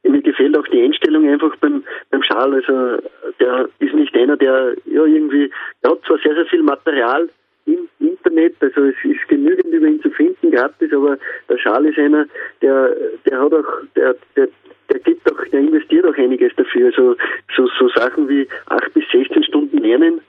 mir gefällt auch die Einstellung einfach beim, beim Charles. Also der ist nicht einer, der ja irgendwie, er hat zwar sehr, sehr viel Material, im Internet, also es ist genügend über ihn zu finden, gratis, aber der Schal ist einer, der, der hat auch, der, der, der gibt auch, der investiert auch einiges dafür. Also so, so Sachen wie acht bis 16 Stunden lernen.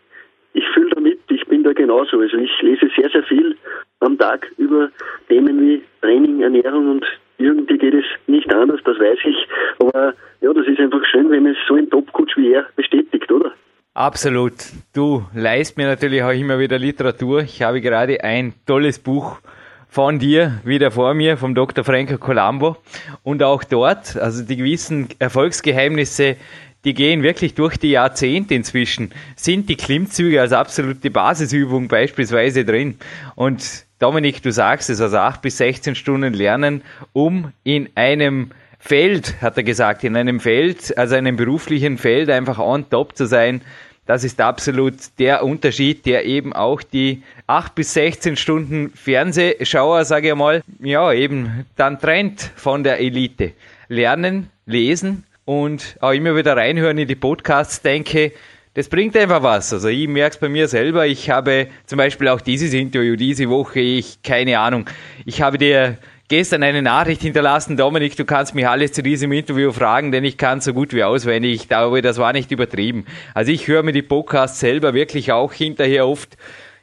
Ich fühle damit, ich bin da genauso. Also ich lese sehr, sehr viel am Tag über Themen wie Training, Ernährung und irgendwie geht es nicht anders, das weiß ich. Aber ja, das ist einfach schön, wenn es so ein Top-Coach wie er bestätigt, oder? Absolut. Du leist mir natürlich auch immer wieder Literatur. Ich habe gerade ein tolles Buch von dir, wieder vor mir, vom Dr. Franco Colombo. Und auch dort, also die gewissen Erfolgsgeheimnisse, die gehen wirklich durch die Jahrzehnte inzwischen, sind die Klimmzüge als absolute Basisübung beispielsweise drin. Und Dominik, du sagst es, also acht bis 16 Stunden lernen, um in einem Feld, hat er gesagt, in einem Feld, also einem beruflichen Feld einfach on top zu sein, das ist absolut der Unterschied, der eben auch die 8 bis 16 Stunden Fernsehschauer, sage ich mal, ja, eben dann trennt von der Elite. Lernen, lesen und auch immer wieder reinhören in die Podcasts, denke, das bringt einfach was. Also ich merke es bei mir selber. Ich habe zum Beispiel auch dieses Interview diese Woche, ich, keine Ahnung, ich habe dir gestern eine Nachricht hinterlassen, Dominik, du kannst mich alles zu diesem Interview fragen, denn ich kann so gut wie auswendig. Ich glaube, das war nicht übertrieben. Also ich höre mir die Podcasts selber wirklich auch hinterher oft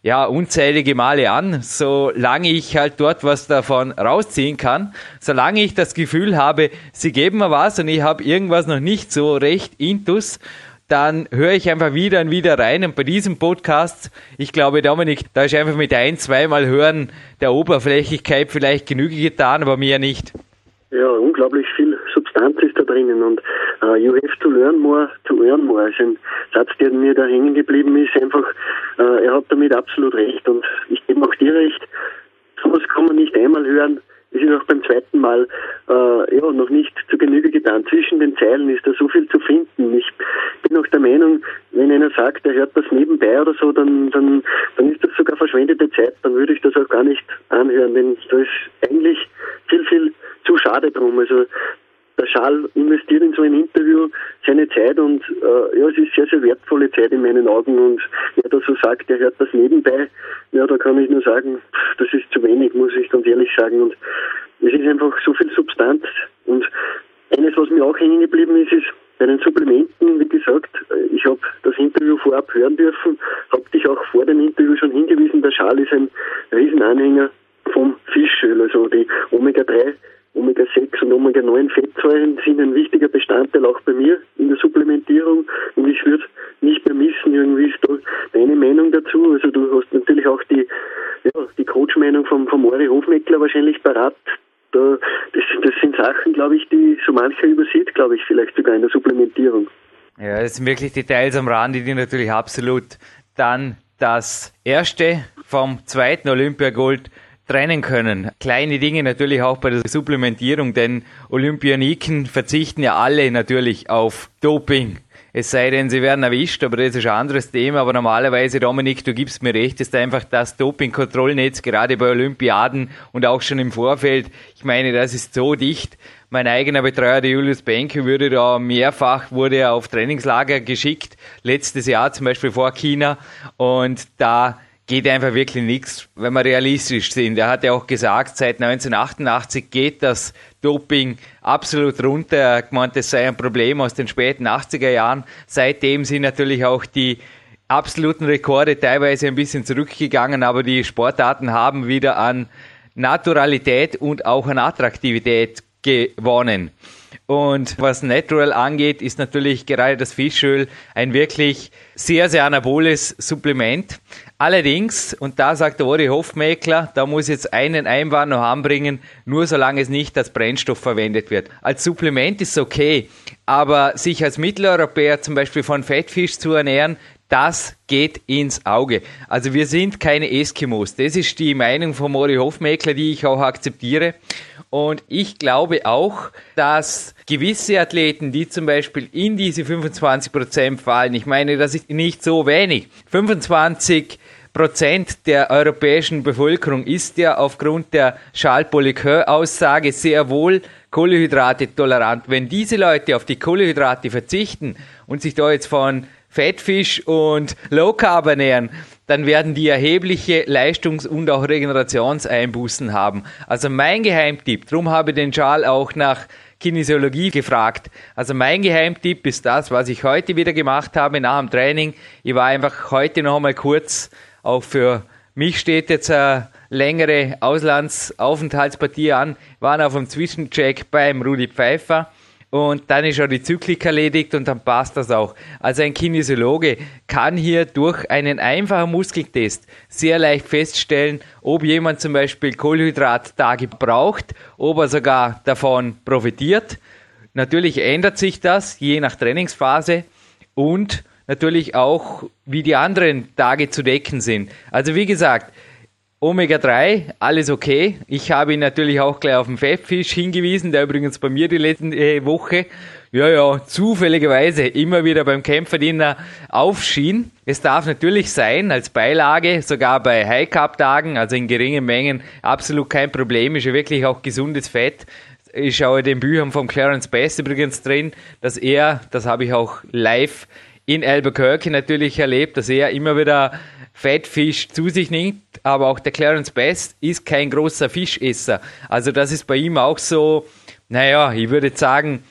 ja, unzählige Male an, solange ich halt dort was davon rausziehen kann, solange ich das Gefühl habe, sie geben mir was und ich habe irgendwas noch nicht so recht intus, dann höre ich einfach wieder und wieder rein. Und bei diesem Podcast, ich glaube, Dominik, da ist einfach mit ein, zweimal hören der Oberflächlichkeit vielleicht Genüge getan, aber mir nicht. Ja, unglaublich viel Substanz ist da drinnen und uh, you have to learn more to earn more. Also ein Satz, der mir da hängen geblieben ist, einfach, uh, er hat damit absolut recht und ich gebe auch dir recht, sowas kann man nicht einmal hören, es ist auch beim zweiten Mal äh, ja, noch nicht zu Genüge getan. Zwischen den Zeilen ist da so viel zu finden. Ich bin auch der Meinung, wenn einer sagt, er hört das nebenbei oder so, dann, dann, dann ist das sogar verschwendete Zeit. Dann würde ich das auch gar nicht anhören, denn da ist eigentlich viel, viel zu schade drum. Also der Schal investiert in so ein Interview seine Zeit und äh, ja, es ist sehr, sehr wertvolle Zeit in meinen Augen und wer da so sagt, er hört das nebenbei, ja, da kann ich nur sagen, das ist zu wenig, muss ich ganz ehrlich sagen und es ist einfach so viel Substanz und eines, was mir auch hängen geblieben ist, ist bei den Supplementen, wie gesagt, ich habe das Interview vorab hören dürfen, habe dich auch vor dem Interview schon hingewiesen, der Schal ist ein Riesenanhänger vom Fischöl, also die Omega-3 Omega-6 und Omega-9-Fettsäuren sind ein wichtiger Bestandteil auch bei mir in der Supplementierung und ich würde nicht mehr missen, irgendwie ist da deine Meinung dazu. Also du hast natürlich auch die, ja, die Coach-Meinung vom, vom Mori Hofmeckler wahrscheinlich parat. Da, das, das sind Sachen, glaube ich, die so mancher übersieht, glaube ich, vielleicht sogar in der Supplementierung. Ja, das sind wirklich Details am Rande, die natürlich absolut dann das erste vom zweiten Olympiagold trennen können. Kleine Dinge natürlich auch bei der Supplementierung, denn Olympioniken verzichten ja alle natürlich auf Doping. Es sei denn, sie werden erwischt, aber das ist ein anderes Thema. Aber normalerweise, Dominik, du gibst mir recht, ist einfach das Dopingkontrollnetz, gerade bei Olympiaden und auch schon im Vorfeld. Ich meine, das ist so dicht. Mein eigener Betreuer, der Julius Benke, würde da mehrfach, wurde er auf Trainingslager geschickt. Letztes Jahr zum Beispiel vor China. Und da geht einfach wirklich nichts, wenn wir realistisch sind. Er hat ja auch gesagt, seit 1988 geht das Doping absolut runter. Er gemeint, das sei ein Problem aus den späten 80er Jahren. Seitdem sind natürlich auch die absoluten Rekorde teilweise ein bisschen zurückgegangen, aber die Sportarten haben wieder an Naturalität und auch an Attraktivität gewonnen. Und was Natural angeht, ist natürlich gerade das Fischöl ein wirklich sehr, sehr anaboles Supplement. Allerdings, und da sagt der Ori Hofmäkler, da muss jetzt einen Einwand noch anbringen, nur solange es nicht als Brennstoff verwendet wird. Als Supplement ist okay, aber sich als Mitteleuropäer zum Beispiel von Fettfisch zu ernähren, das geht ins Auge. Also wir sind keine Eskimos. Das ist die Meinung von Mori Hofmäkler, die ich auch akzeptiere. Und ich glaube auch, dass gewisse Athleten, die zum Beispiel in diese 25% fallen, ich meine, das ist nicht so wenig. 25 Prozent der europäischen Bevölkerung ist ja aufgrund der Charles-Poliqueur-Aussage sehr wohl Kohlehydrate tolerant. Wenn diese Leute auf die Kohlehydrate verzichten und sich da jetzt von Fettfisch und Low Carb ernähren, dann werden die erhebliche Leistungs- und auch Regenerationseinbußen haben. Also mein Geheimtipp, darum habe ich den Charles auch nach Kinesiologie gefragt. Also mein Geheimtipp ist das, was ich heute wieder gemacht habe nach dem Training. Ich war einfach heute noch einmal kurz auch für mich steht jetzt eine längere Auslandsaufenthaltspartie an, waren auf einem Zwischencheck beim Rudi Pfeiffer und dann ist auch die Zyklik erledigt und dann passt das auch. Also ein Kinesiologe kann hier durch einen einfachen Muskeltest sehr leicht feststellen, ob jemand zum Beispiel Kohlenhydrattage braucht, ob er sogar davon profitiert. Natürlich ändert sich das je nach Trainingsphase und natürlich auch, wie die anderen Tage zu decken sind. Also wie gesagt, Omega-3, alles okay. Ich habe ihn natürlich auch gleich auf den Fettfisch hingewiesen, der übrigens bei mir die letzte äh, Woche, ja, ja, zufälligerweise immer wieder beim Kämpferdiener aufschien. Es darf natürlich sein, als Beilage, sogar bei High-Carb-Tagen, also in geringen Mengen, absolut kein Problem, ist ja wirklich auch gesundes Fett. Ich schaue den Büchern von Clarence Bass übrigens drin, dass er, das habe ich auch live in Albuquerque natürlich erlebt, dass er immer wieder Fettfisch zu sich nimmt, aber auch der Clarence Best ist kein großer Fischesser. Also das ist bei ihm auch so, naja, ich würde sagen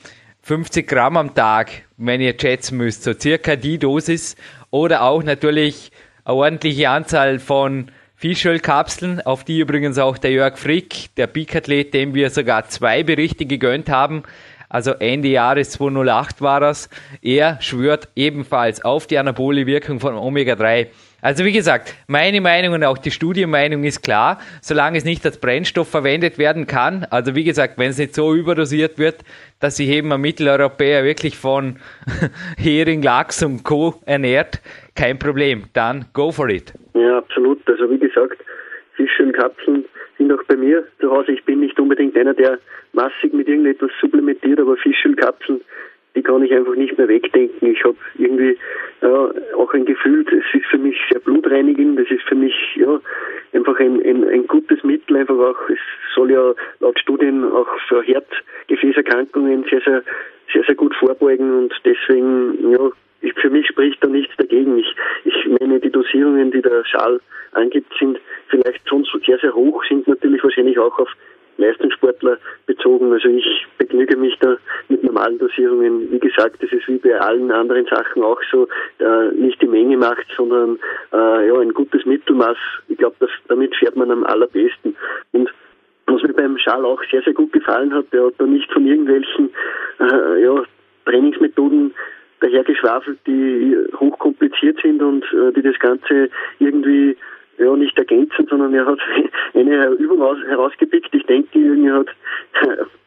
50 Gramm am Tag, wenn ihr schätzen müsst, so circa die Dosis oder auch natürlich eine ordentliche Anzahl von Fischölkapseln, auf die übrigens auch der Jörg Frick, der Peak-Athlet, dem wir sogar zwei Berichte gegönnt haben, also Ende Jahres 2008 war das, er schwört ebenfalls auf die anabole Wirkung von Omega-3. Also wie gesagt, meine Meinung und auch die Studienmeinung ist klar, solange es nicht als Brennstoff verwendet werden kann, also wie gesagt, wenn es nicht so überdosiert wird, dass sich eben ein Mitteleuropäer wirklich von Hering, Lachs und Co. ernährt, kein Problem, dann go for it. Ja, absolut. Also wie gesagt, Fischölkapseln sind auch bei mir zu Hause. Ich bin nicht unbedingt einer, der massig mit irgendetwas supplementiert, aber Fischölkapseln die kann ich einfach nicht mehr wegdenken. Ich habe irgendwie ja, auch ein Gefühl, es ist für mich sehr blutreinigend, das ist für mich ja einfach ein, ein, ein gutes Mittel, einfach auch, es soll ja laut Studien auch für Herzgefäßerkrankungen sehr, sehr, sehr, sehr gut vorbeugen und deswegen, ja, ich, für mich spricht da nichts dagegen. Ich, ich meine, die Dosierungen, die der Schal angibt, sind vielleicht sonst sehr, sehr hoch, sind natürlich wahrscheinlich auch auf Leistungssportler bezogen. Also ich begnüge mich da mit normalen Dosierungen. Wie gesagt, das ist wie bei allen anderen Sachen auch so, äh, nicht die Menge macht, sondern äh, ja, ein gutes Mittelmaß. Ich glaube, damit fährt man am allerbesten. Und was mir beim Schal auch sehr, sehr gut gefallen hat, der hat da nicht von irgendwelchen äh, ja, Trainingsmethoden dahergeschwafelt, die hochkompliziert sind und äh, die das Ganze irgendwie ja, nicht ergänzen, sondern er hat eine Übung aus, herausgepickt. Ich denke, Jürgen hat,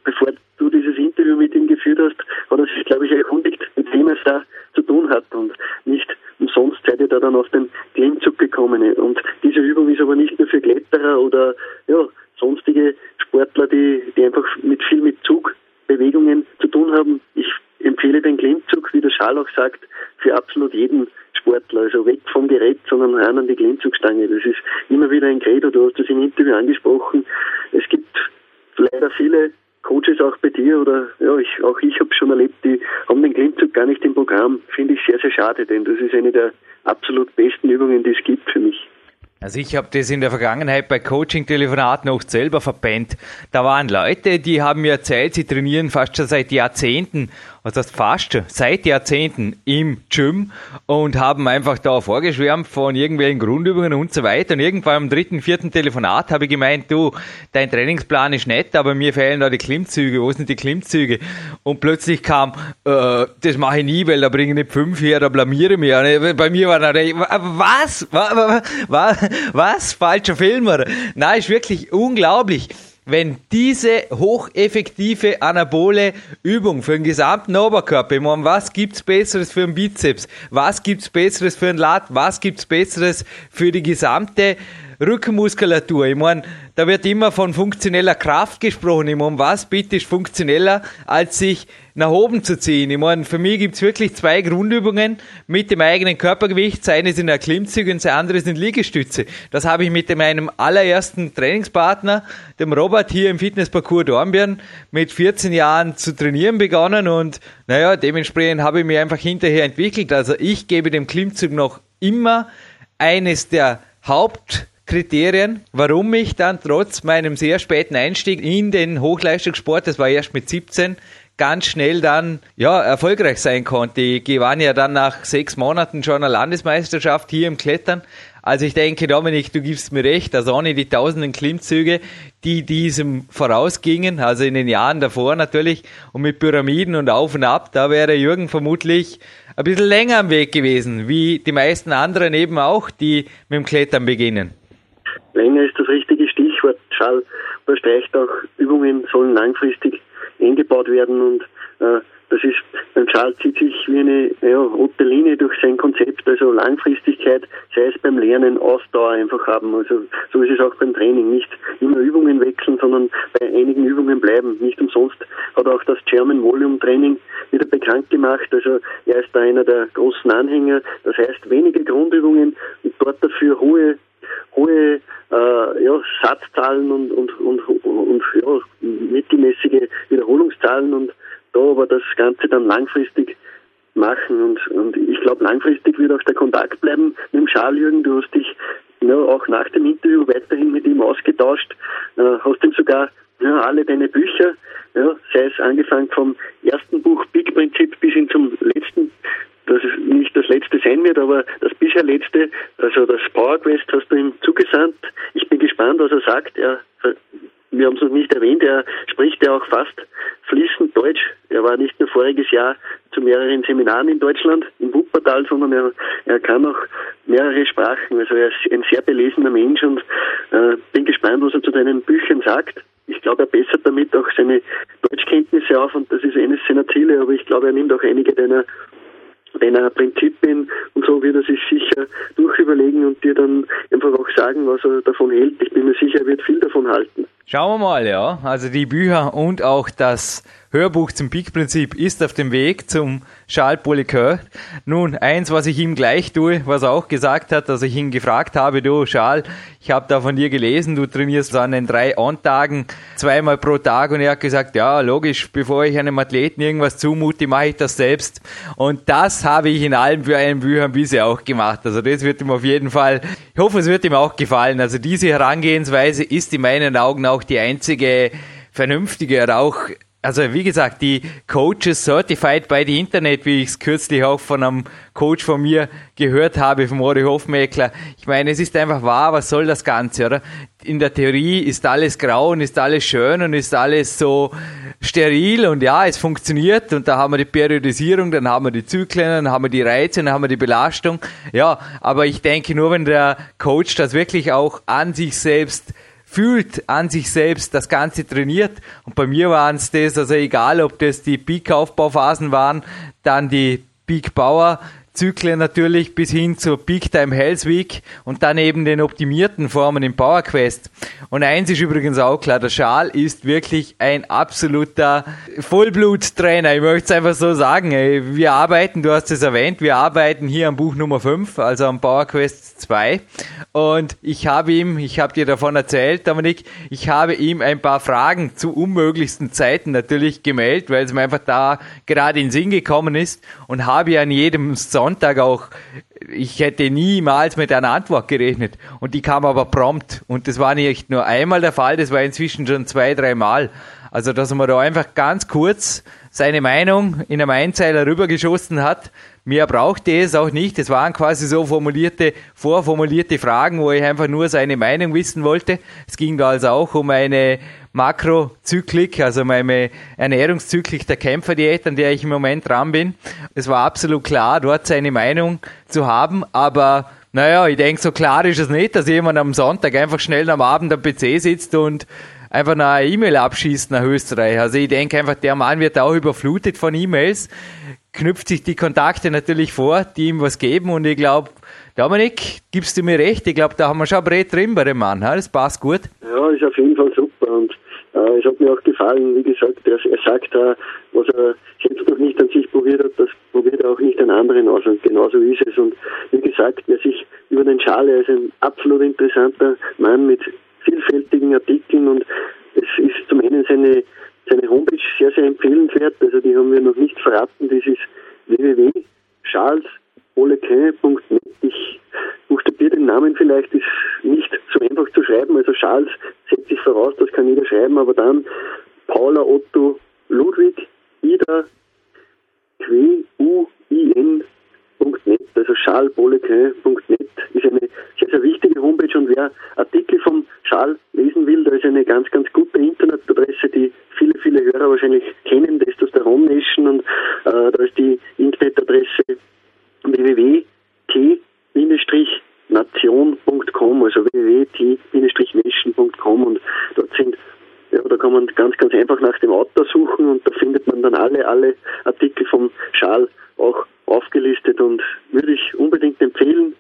bevor dieses Interview mit ihm geführt hast, hat er sich, glaube ich, erkundigt, mit wem es da zu tun hat und nicht umsonst seid ihr da dann auf den Klimmzug gekommen. Und diese Übung ist aber nicht nur für Kletterer oder ja, sonstige Sportler, die, die einfach mit viel mit Zugbewegungen zu tun haben. Ich empfehle den Klimmzug, wie der Schal auch sagt, für absolut jeden Sportler, also weg vom Gerät, sondern rein an die Klimmzugstange. Das ist immer wieder ein Credo, du hast das im Interview angesprochen. Es gibt leider viele Coaches auch bei dir oder ja, ich, auch ich habe schon erlebt, die haben den Klimmzug gar nicht im Programm. Finde ich sehr, sehr schade, denn das ist eine der absolut besten Übungen, die es gibt für mich. Also ich habe das in der Vergangenheit bei Coaching-Telefonaten auch selber verpennt. Da waren Leute, die haben mir erzählt, sie trainieren fast schon seit Jahrzehnten was heißt fast seit Jahrzehnten im Gym und haben einfach da vorgeschwärmt von irgendwelchen Grundübungen und so weiter. Und irgendwann am dritten, vierten Telefonat habe ich gemeint, du, dein Trainingsplan ist nett, aber mir fehlen da die Klimmzüge. Wo sind die Klimmzüge? Und plötzlich kam, äh, das mache ich nie, weil da bringe ich nicht fünf her, da blamiere ich mich. Bei mir war da, was? Was? Was? was? Falscher Filmer. Nein, ist wirklich unglaublich wenn diese hocheffektive anabole Übung für den gesamten Oberkörper, ich meine, was gibt's Besseres für den Bizeps? Was gibt's Besseres für den Lat? Was gibt's Besseres für die gesamte Rückenmuskulatur. Ich meine, da wird immer von funktioneller Kraft gesprochen. Ich meine, was bitte ist funktioneller, als sich nach oben zu ziehen? Ich meine, für mich gibt's wirklich zwei Grundübungen mit dem eigenen Körpergewicht. Das eine sind Klimmzüge und das andere sind Liegestütze. Das habe ich mit meinem allerersten Trainingspartner, dem Robert hier im Fitnessparcours Dornbirn, mit 14 Jahren zu trainieren begonnen und naja, dementsprechend habe ich mich einfach hinterher entwickelt. Also ich gebe dem Klimmzug noch immer eines der Haupt Kriterien, warum ich dann trotz meinem sehr späten Einstieg in den Hochleistungssport, das war erst mit 17, ganz schnell dann ja erfolgreich sein konnte. Ich gewann ja dann nach sechs Monaten schon eine Landesmeisterschaft hier im Klettern. Also ich denke, Dominik, du gibst mir recht, also ohne die tausenden Klimmzüge, die diesem vorausgingen, also in den Jahren davor natürlich, und mit Pyramiden und auf und ab, da wäre Jürgen vermutlich ein bisschen länger am Weg gewesen, wie die meisten anderen eben auch, die mit dem Klettern beginnen. Länger ist das richtige Stichwort. Schall unterstreicht auch, Übungen sollen langfristig eingebaut werden und äh, das ist, ein Schal zieht sich wie eine ja, rote Linie durch sein Konzept, also Langfristigkeit, sei es beim Lernen, Ausdauer einfach haben. Also so ist es auch beim Training. Nicht immer Übungen wechseln, sondern bei einigen Übungen bleiben. Nicht umsonst hat auch das German Volume Training wieder bekannt gemacht. Also er ist da einer der großen Anhänger. Das heißt wenige Grundübungen und dort dafür hohe hohe äh, ja, Satzzahlen und, und, und, und ja, mittelmäßige Wiederholungszahlen und da aber das Ganze dann langfristig machen und, und ich glaube langfristig wird auch der Kontakt bleiben mit dem Schaljürgen. Du hast dich ja, auch nach dem Interview weiterhin mit ihm ausgetauscht, äh, hast ihm sogar ja, alle deine Bücher, ja, sei es angefangen vom ersten Buch Big Prinzip bis hin zum letzten, das nicht das letzte sein wird, aber das bisher letzte, also das Power Quest hast du ihm zugesandt. Ich bin gespannt, was er sagt. Er wir haben es noch nicht erwähnt, er spricht ja auch fast fließend Deutsch. Er war nicht nur voriges Jahr zu mehreren Seminaren in Deutschland, im Wuppertal, sondern er, er kann auch mehrere Sprachen. Also er ist ein sehr belesener Mensch und äh, bin gespannt, was er zu deinen Büchern sagt. Ich glaube, er bessert damit auch seine Deutschkenntnisse auf und das ist eines seiner Ziele, aber ich glaube, er nimmt auch einige deiner deiner Prinzipien und so wird er sich sicher durchüberlegen und dir dann einfach auch sagen, was er davon hält. Ich bin mir sicher, er wird viel davon halten. Schauen wir mal, ja. Also die Bücher und auch das Hörbuch zum Peak-Prinzip ist auf dem Weg zum Charles Polycœur. Nun, eins, was ich ihm gleich tue, was er auch gesagt hat, dass ich ihn gefragt habe, du Charles, ich habe da von dir gelesen, du trainierst an den drei On-Tagen zweimal pro Tag und er hat gesagt, ja, logisch, bevor ich einem Athleten irgendwas zumute, mache ich das selbst. Und das habe ich in allen Büchern bisher auch gemacht. Also das wird ihm auf jeden Fall, ich hoffe, es wird ihm auch gefallen. Also diese Herangehensweise ist in meinen Augen auch die einzige vernünftige oder auch also wie gesagt, die Coaches Certified by the Internet, wie ich es kürzlich auch von einem Coach von mir gehört habe, von Mori Hofmeckler. Ich meine, es ist einfach wahr, was soll das Ganze, oder? In der Theorie ist alles grau und ist alles schön und ist alles so steril und ja, es funktioniert und da haben wir die Periodisierung, dann haben wir die Zyklen, dann haben wir die Reize, dann haben wir die Belastung. Ja, aber ich denke nur, wenn der Coach das wirklich auch an sich selbst fühlt an sich selbst, das Ganze trainiert. Und bei mir waren es das, also egal, ob das die Peak-Aufbauphasen waren, dann die Peak-Power, Zyklen natürlich bis hin zur Peak Time Health Week und dann eben den optimierten Formen im Power Quest. Und eins ist übrigens auch klar, der Schal ist wirklich ein absoluter Vollbluttrainer. Ich möchte es einfach so sagen. Wir arbeiten, du hast es erwähnt, wir arbeiten hier am Buch Nummer 5, also am Power Quest 2. Und ich habe ihm, ich habe dir davon erzählt, Dominik, ich habe ihm ein paar Fragen zu unmöglichsten Zeiten natürlich gemeldet, weil es mir einfach da gerade in den Sinn gekommen ist und habe an jedem Sonntag auch, ich hätte niemals mit einer Antwort gerechnet. Und die kam aber prompt. Und das war nicht nur einmal der Fall, das war inzwischen schon zwei, dreimal. Also, dass man da einfach ganz kurz seine Meinung in einem Einzeiler rübergeschossen hat. Mehr brauchte es auch nicht. Es waren quasi so formulierte, vorformulierte Fragen, wo ich einfach nur seine Meinung wissen wollte. Es ging da also auch um eine Makrozyklik, also meine Ernährungszyklik der Kämpferdiät, an der ich im Moment dran bin. Es war absolut klar, dort seine Meinung zu haben, aber naja, ich denke, so klar ist es nicht, dass jemand am Sonntag einfach schnell am Abend am PC sitzt und einfach eine E-Mail abschießt nach Österreich. Also ich denke einfach, der Mann wird auch überflutet von E-Mails, knüpft sich die Kontakte natürlich vor, die ihm was geben und ich glaube, Dominik, gibst du mir recht? Ich glaube, da haben wir schon ein Brett drin bei dem Mann. Das passt gut. Ja, ist auf jeden Fall super und äh, es hat mir auch gefallen, wie gesagt, er, er sagt da, was er selbst noch nicht an sich probiert hat, das probiert er auch nicht an anderen aus. Und genauso ist es. Und wie gesagt, wer sich über den Schale ist ein absolut interessanter Mann mit vielfältigen Artikeln und es ist zum einen seine, seine Homepage sehr, sehr empfehlenswert. Also die haben wir noch nicht verraten. Das ist www.charlesolequin.net. Ich buchstabiere den Namen vielleicht, ist nicht so einfach zu schreiben. Also Charles setzt sich voraus, das kann jeder schreiben, aber dann Paula Otto Ludwig Ida Q U I N also schalpolequin.net ist eine sehr, sehr wichtige Homepage und wer Artikel vom Schal lesen will, da ist eine ganz, ganz gute Internetadresse, die viele, viele Hörer wahrscheinlich kennen, Testosteron Nation und äh, da ist die Internetadresse www.t-nation.com, also www.t-nation.com und dort sind ja, da kann man ganz, ganz einfach nach dem Autor suchen und da findet man dann alle, alle Artikel vom Schal auch aufgelistet und würde ich unbedingt empfehlen.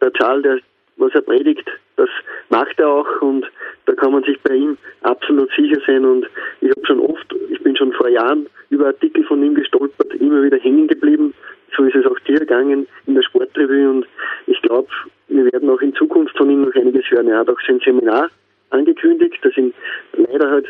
Der Charles, der, was er predigt, das macht er auch und da kann man sich bei ihm absolut sicher sein und ich habe schon oft, ich bin schon vor Jahren über Artikel von ihm gestolpert, immer wieder hängen geblieben. So ist es auch dir gegangen in der Sportrevue und ich glaube, wir werden auch in Zukunft von ihm noch einiges hören. Er hat auch sein Seminar angekündigt, das sind leider halt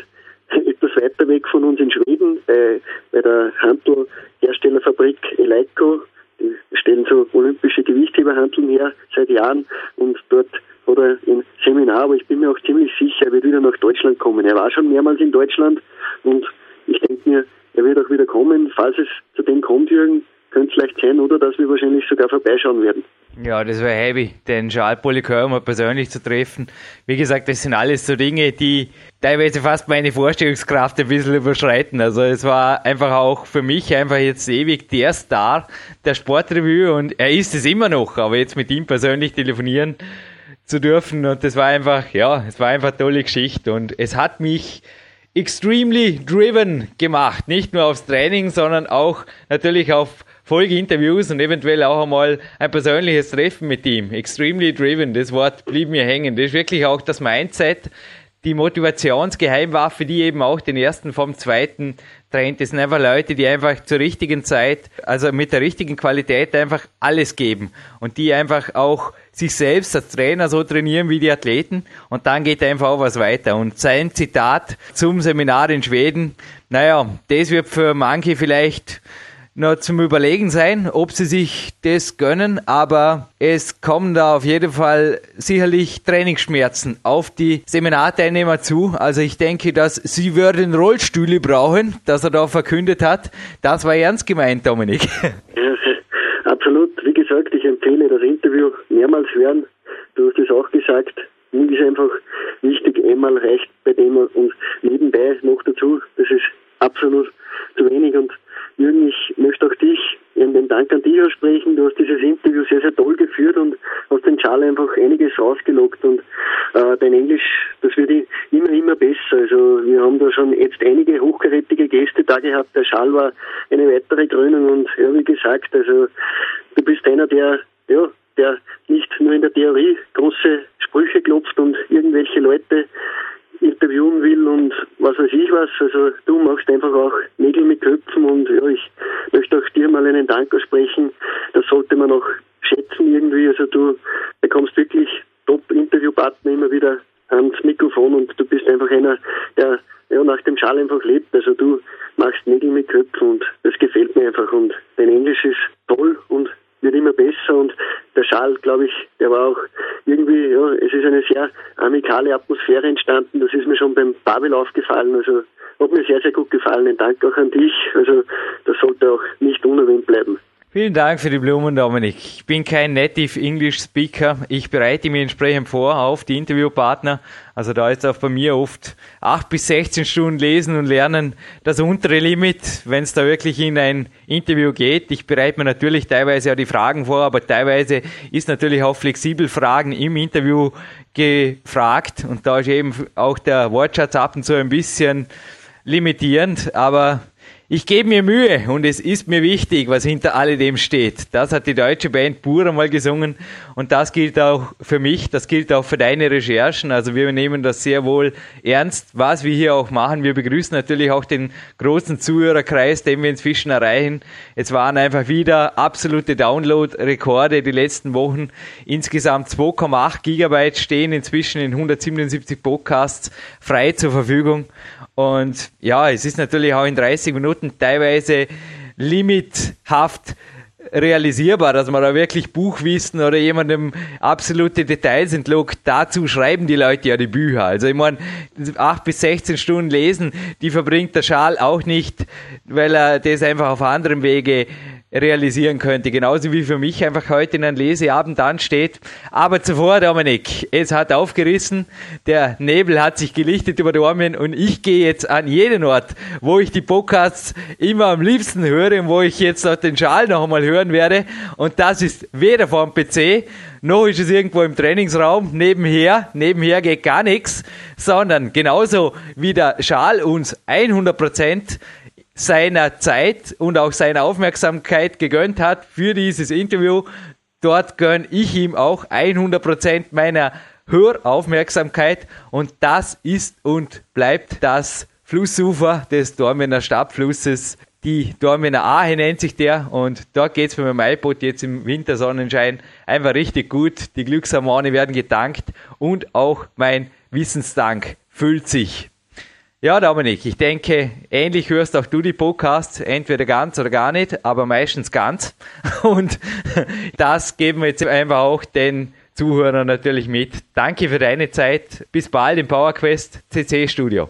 etwas weiter weg von uns in Schweden, bei, bei der Handelherstellerfabrik Eleiko. Die stellen so olympische Gewichtheberhandeln her seit Jahren und dort hat er ein Seminar, aber ich bin mir auch ziemlich sicher, er wird wieder nach Deutschland kommen. Er war schon mehrmals in Deutschland und ich denke mir, er wird auch wieder kommen. Falls es zu dem kommt, Jürgen, könnte es vielleicht sein, oder dass wir wahrscheinlich sogar vorbeischauen werden. Ja, das wäre heavy, den Charles Polycœur mal persönlich zu treffen. Wie gesagt, das sind alles so Dinge, die teilweise fast meine Vorstellungskraft ein bisschen überschreiten. Also es war einfach auch für mich einfach jetzt ewig der Star der Sportrevue und er ist es immer noch, aber jetzt mit ihm persönlich telefonieren zu dürfen und das war einfach, ja, es war einfach eine tolle Geschichte und es hat mich extremely driven gemacht. Nicht nur aufs Training, sondern auch natürlich auf Folgeinterviews und eventuell auch einmal ein persönliches Treffen mit ihm. Extremely driven, das Wort blieb mir hängen. Das ist wirklich auch das Mindset, die Motivationsgeheimwaffe, die eben auch den ersten vom zweiten trennt. Das sind einfach Leute, die einfach zur richtigen Zeit, also mit der richtigen Qualität einfach alles geben und die einfach auch sich selbst als Trainer so trainieren wie die Athleten und dann geht einfach auch was weiter. Und sein Zitat zum Seminar in Schweden, naja, das wird für manche vielleicht noch zum Überlegen sein, ob sie sich das gönnen, aber es kommen da auf jeden Fall sicherlich Trainingsschmerzen auf die Seminarteilnehmer zu. Also ich denke, dass sie würden Rollstühle brauchen, dass er da verkündet hat. Das war ernst gemeint, Dominik. Ja, absolut. Wie gesagt, ich empfehle das Interview mehrmals hören. Du hast es auch gesagt. Mir ist einfach wichtig, einmal reicht bei dem und nebenbei noch dazu. Das ist absolut zu wenig und Jürgen, ich möchte auch dich, den Dank an dich aussprechen. Du hast dieses Interview sehr, sehr toll geführt und hast den Charles einfach einiges rausgelockt und äh, dein Englisch, das wird immer, immer besser. Also wir haben da schon jetzt einige hochkarätige Gäste da gehabt. Der Charles war eine weitere Krönung und ja, wie gesagt, also du bist einer, der, ja, der nicht nur in der Theorie große Sprüche klopft und irgendwelche Leute interviewen will und was weiß ich was. Also du machst einfach auch Nägel mit Köpfen und ja, ich möchte auch dir mal einen Dank aussprechen. Man auch schätzen irgendwie. Also du bekommst wirklich Top-Interviewpartner immer wieder ans Mikrofon und du bist einfach einer, der ja, nach dem Schal einfach lebt. Also du machst Nägel mit Köpfen und das gefällt mir einfach und dein Englisch ist toll und wird immer besser und der Schal, glaube ich, der war auch irgendwie, ja, es ist eine sehr amikale Atmosphäre entstanden. Das ist mir schon beim Babel aufgefallen. Also hat mir sehr, sehr gut gefallen. Ein Dank auch an dich. Also das sollte auch nicht unerwähnt bleiben. Vielen Dank für die Blumen, Dominik. Ich bin kein Native English Speaker. Ich bereite mich entsprechend vor auf die Interviewpartner. Also da ist auch bei mir oft acht bis 16 Stunden lesen und lernen das untere Limit, wenn es da wirklich in ein Interview geht. Ich bereite mir natürlich teilweise auch die Fragen vor, aber teilweise ist natürlich auch flexibel Fragen im Interview gefragt und da ist eben auch der Wortschatz ab und zu ein bisschen limitierend, aber ich gebe mir Mühe und es ist mir wichtig, was hinter alledem steht. Das hat die deutsche Band Pur einmal gesungen und das gilt auch für mich, das gilt auch für deine Recherchen. Also wir nehmen das sehr wohl ernst, was wir hier auch machen. Wir begrüßen natürlich auch den großen Zuhörerkreis, den wir inzwischen erreichen. Es waren einfach wieder absolute Download-Rekorde die letzten Wochen. Insgesamt 2,8 Gigabyte stehen inzwischen in 177 Podcasts frei zur Verfügung. Und ja, es ist natürlich auch in 30 Minuten teilweise limithaft realisierbar, dass man da wirklich Buchwissen oder jemandem absolute Details entlockt. Dazu schreiben die Leute ja die Bücher. Also ich meine, 8 bis 16 Stunden lesen, die verbringt der Schal auch nicht, weil er das einfach auf anderem Wege realisieren könnte. Genauso wie für mich einfach heute in einem Leseabend ansteht. Aber zuvor, Dominik, es hat aufgerissen, der Nebel hat sich gelichtet über Dormien und ich gehe jetzt an jeden Ort, wo ich die Podcasts immer am liebsten höre und wo ich jetzt auch den Schal noch einmal hören werde. Und das ist weder vom PC, noch ist es irgendwo im Trainingsraum nebenher. Nebenher geht gar nichts, sondern genauso wie der Schal uns 100 Prozent seiner Zeit und auch seiner Aufmerksamkeit gegönnt hat für dieses Interview. Dort gönne ich ihm auch 100% meiner Höraufmerksamkeit und das ist und bleibt das Flussufer des Dormener Stabflusses. Die Dormener Ahe nennt sich der und dort geht es mit meinem iPod jetzt im Wintersonnenschein einfach richtig gut. Die Glückshormone werden gedankt und auch mein Wissensdank füllt sich. Ja, Dominik, ich denke, ähnlich hörst auch du die Podcasts, entweder ganz oder gar nicht, aber meistens ganz. Und das geben wir jetzt einfach auch den Zuhörern natürlich mit. Danke für deine Zeit. Bis bald im PowerQuest CC Studio.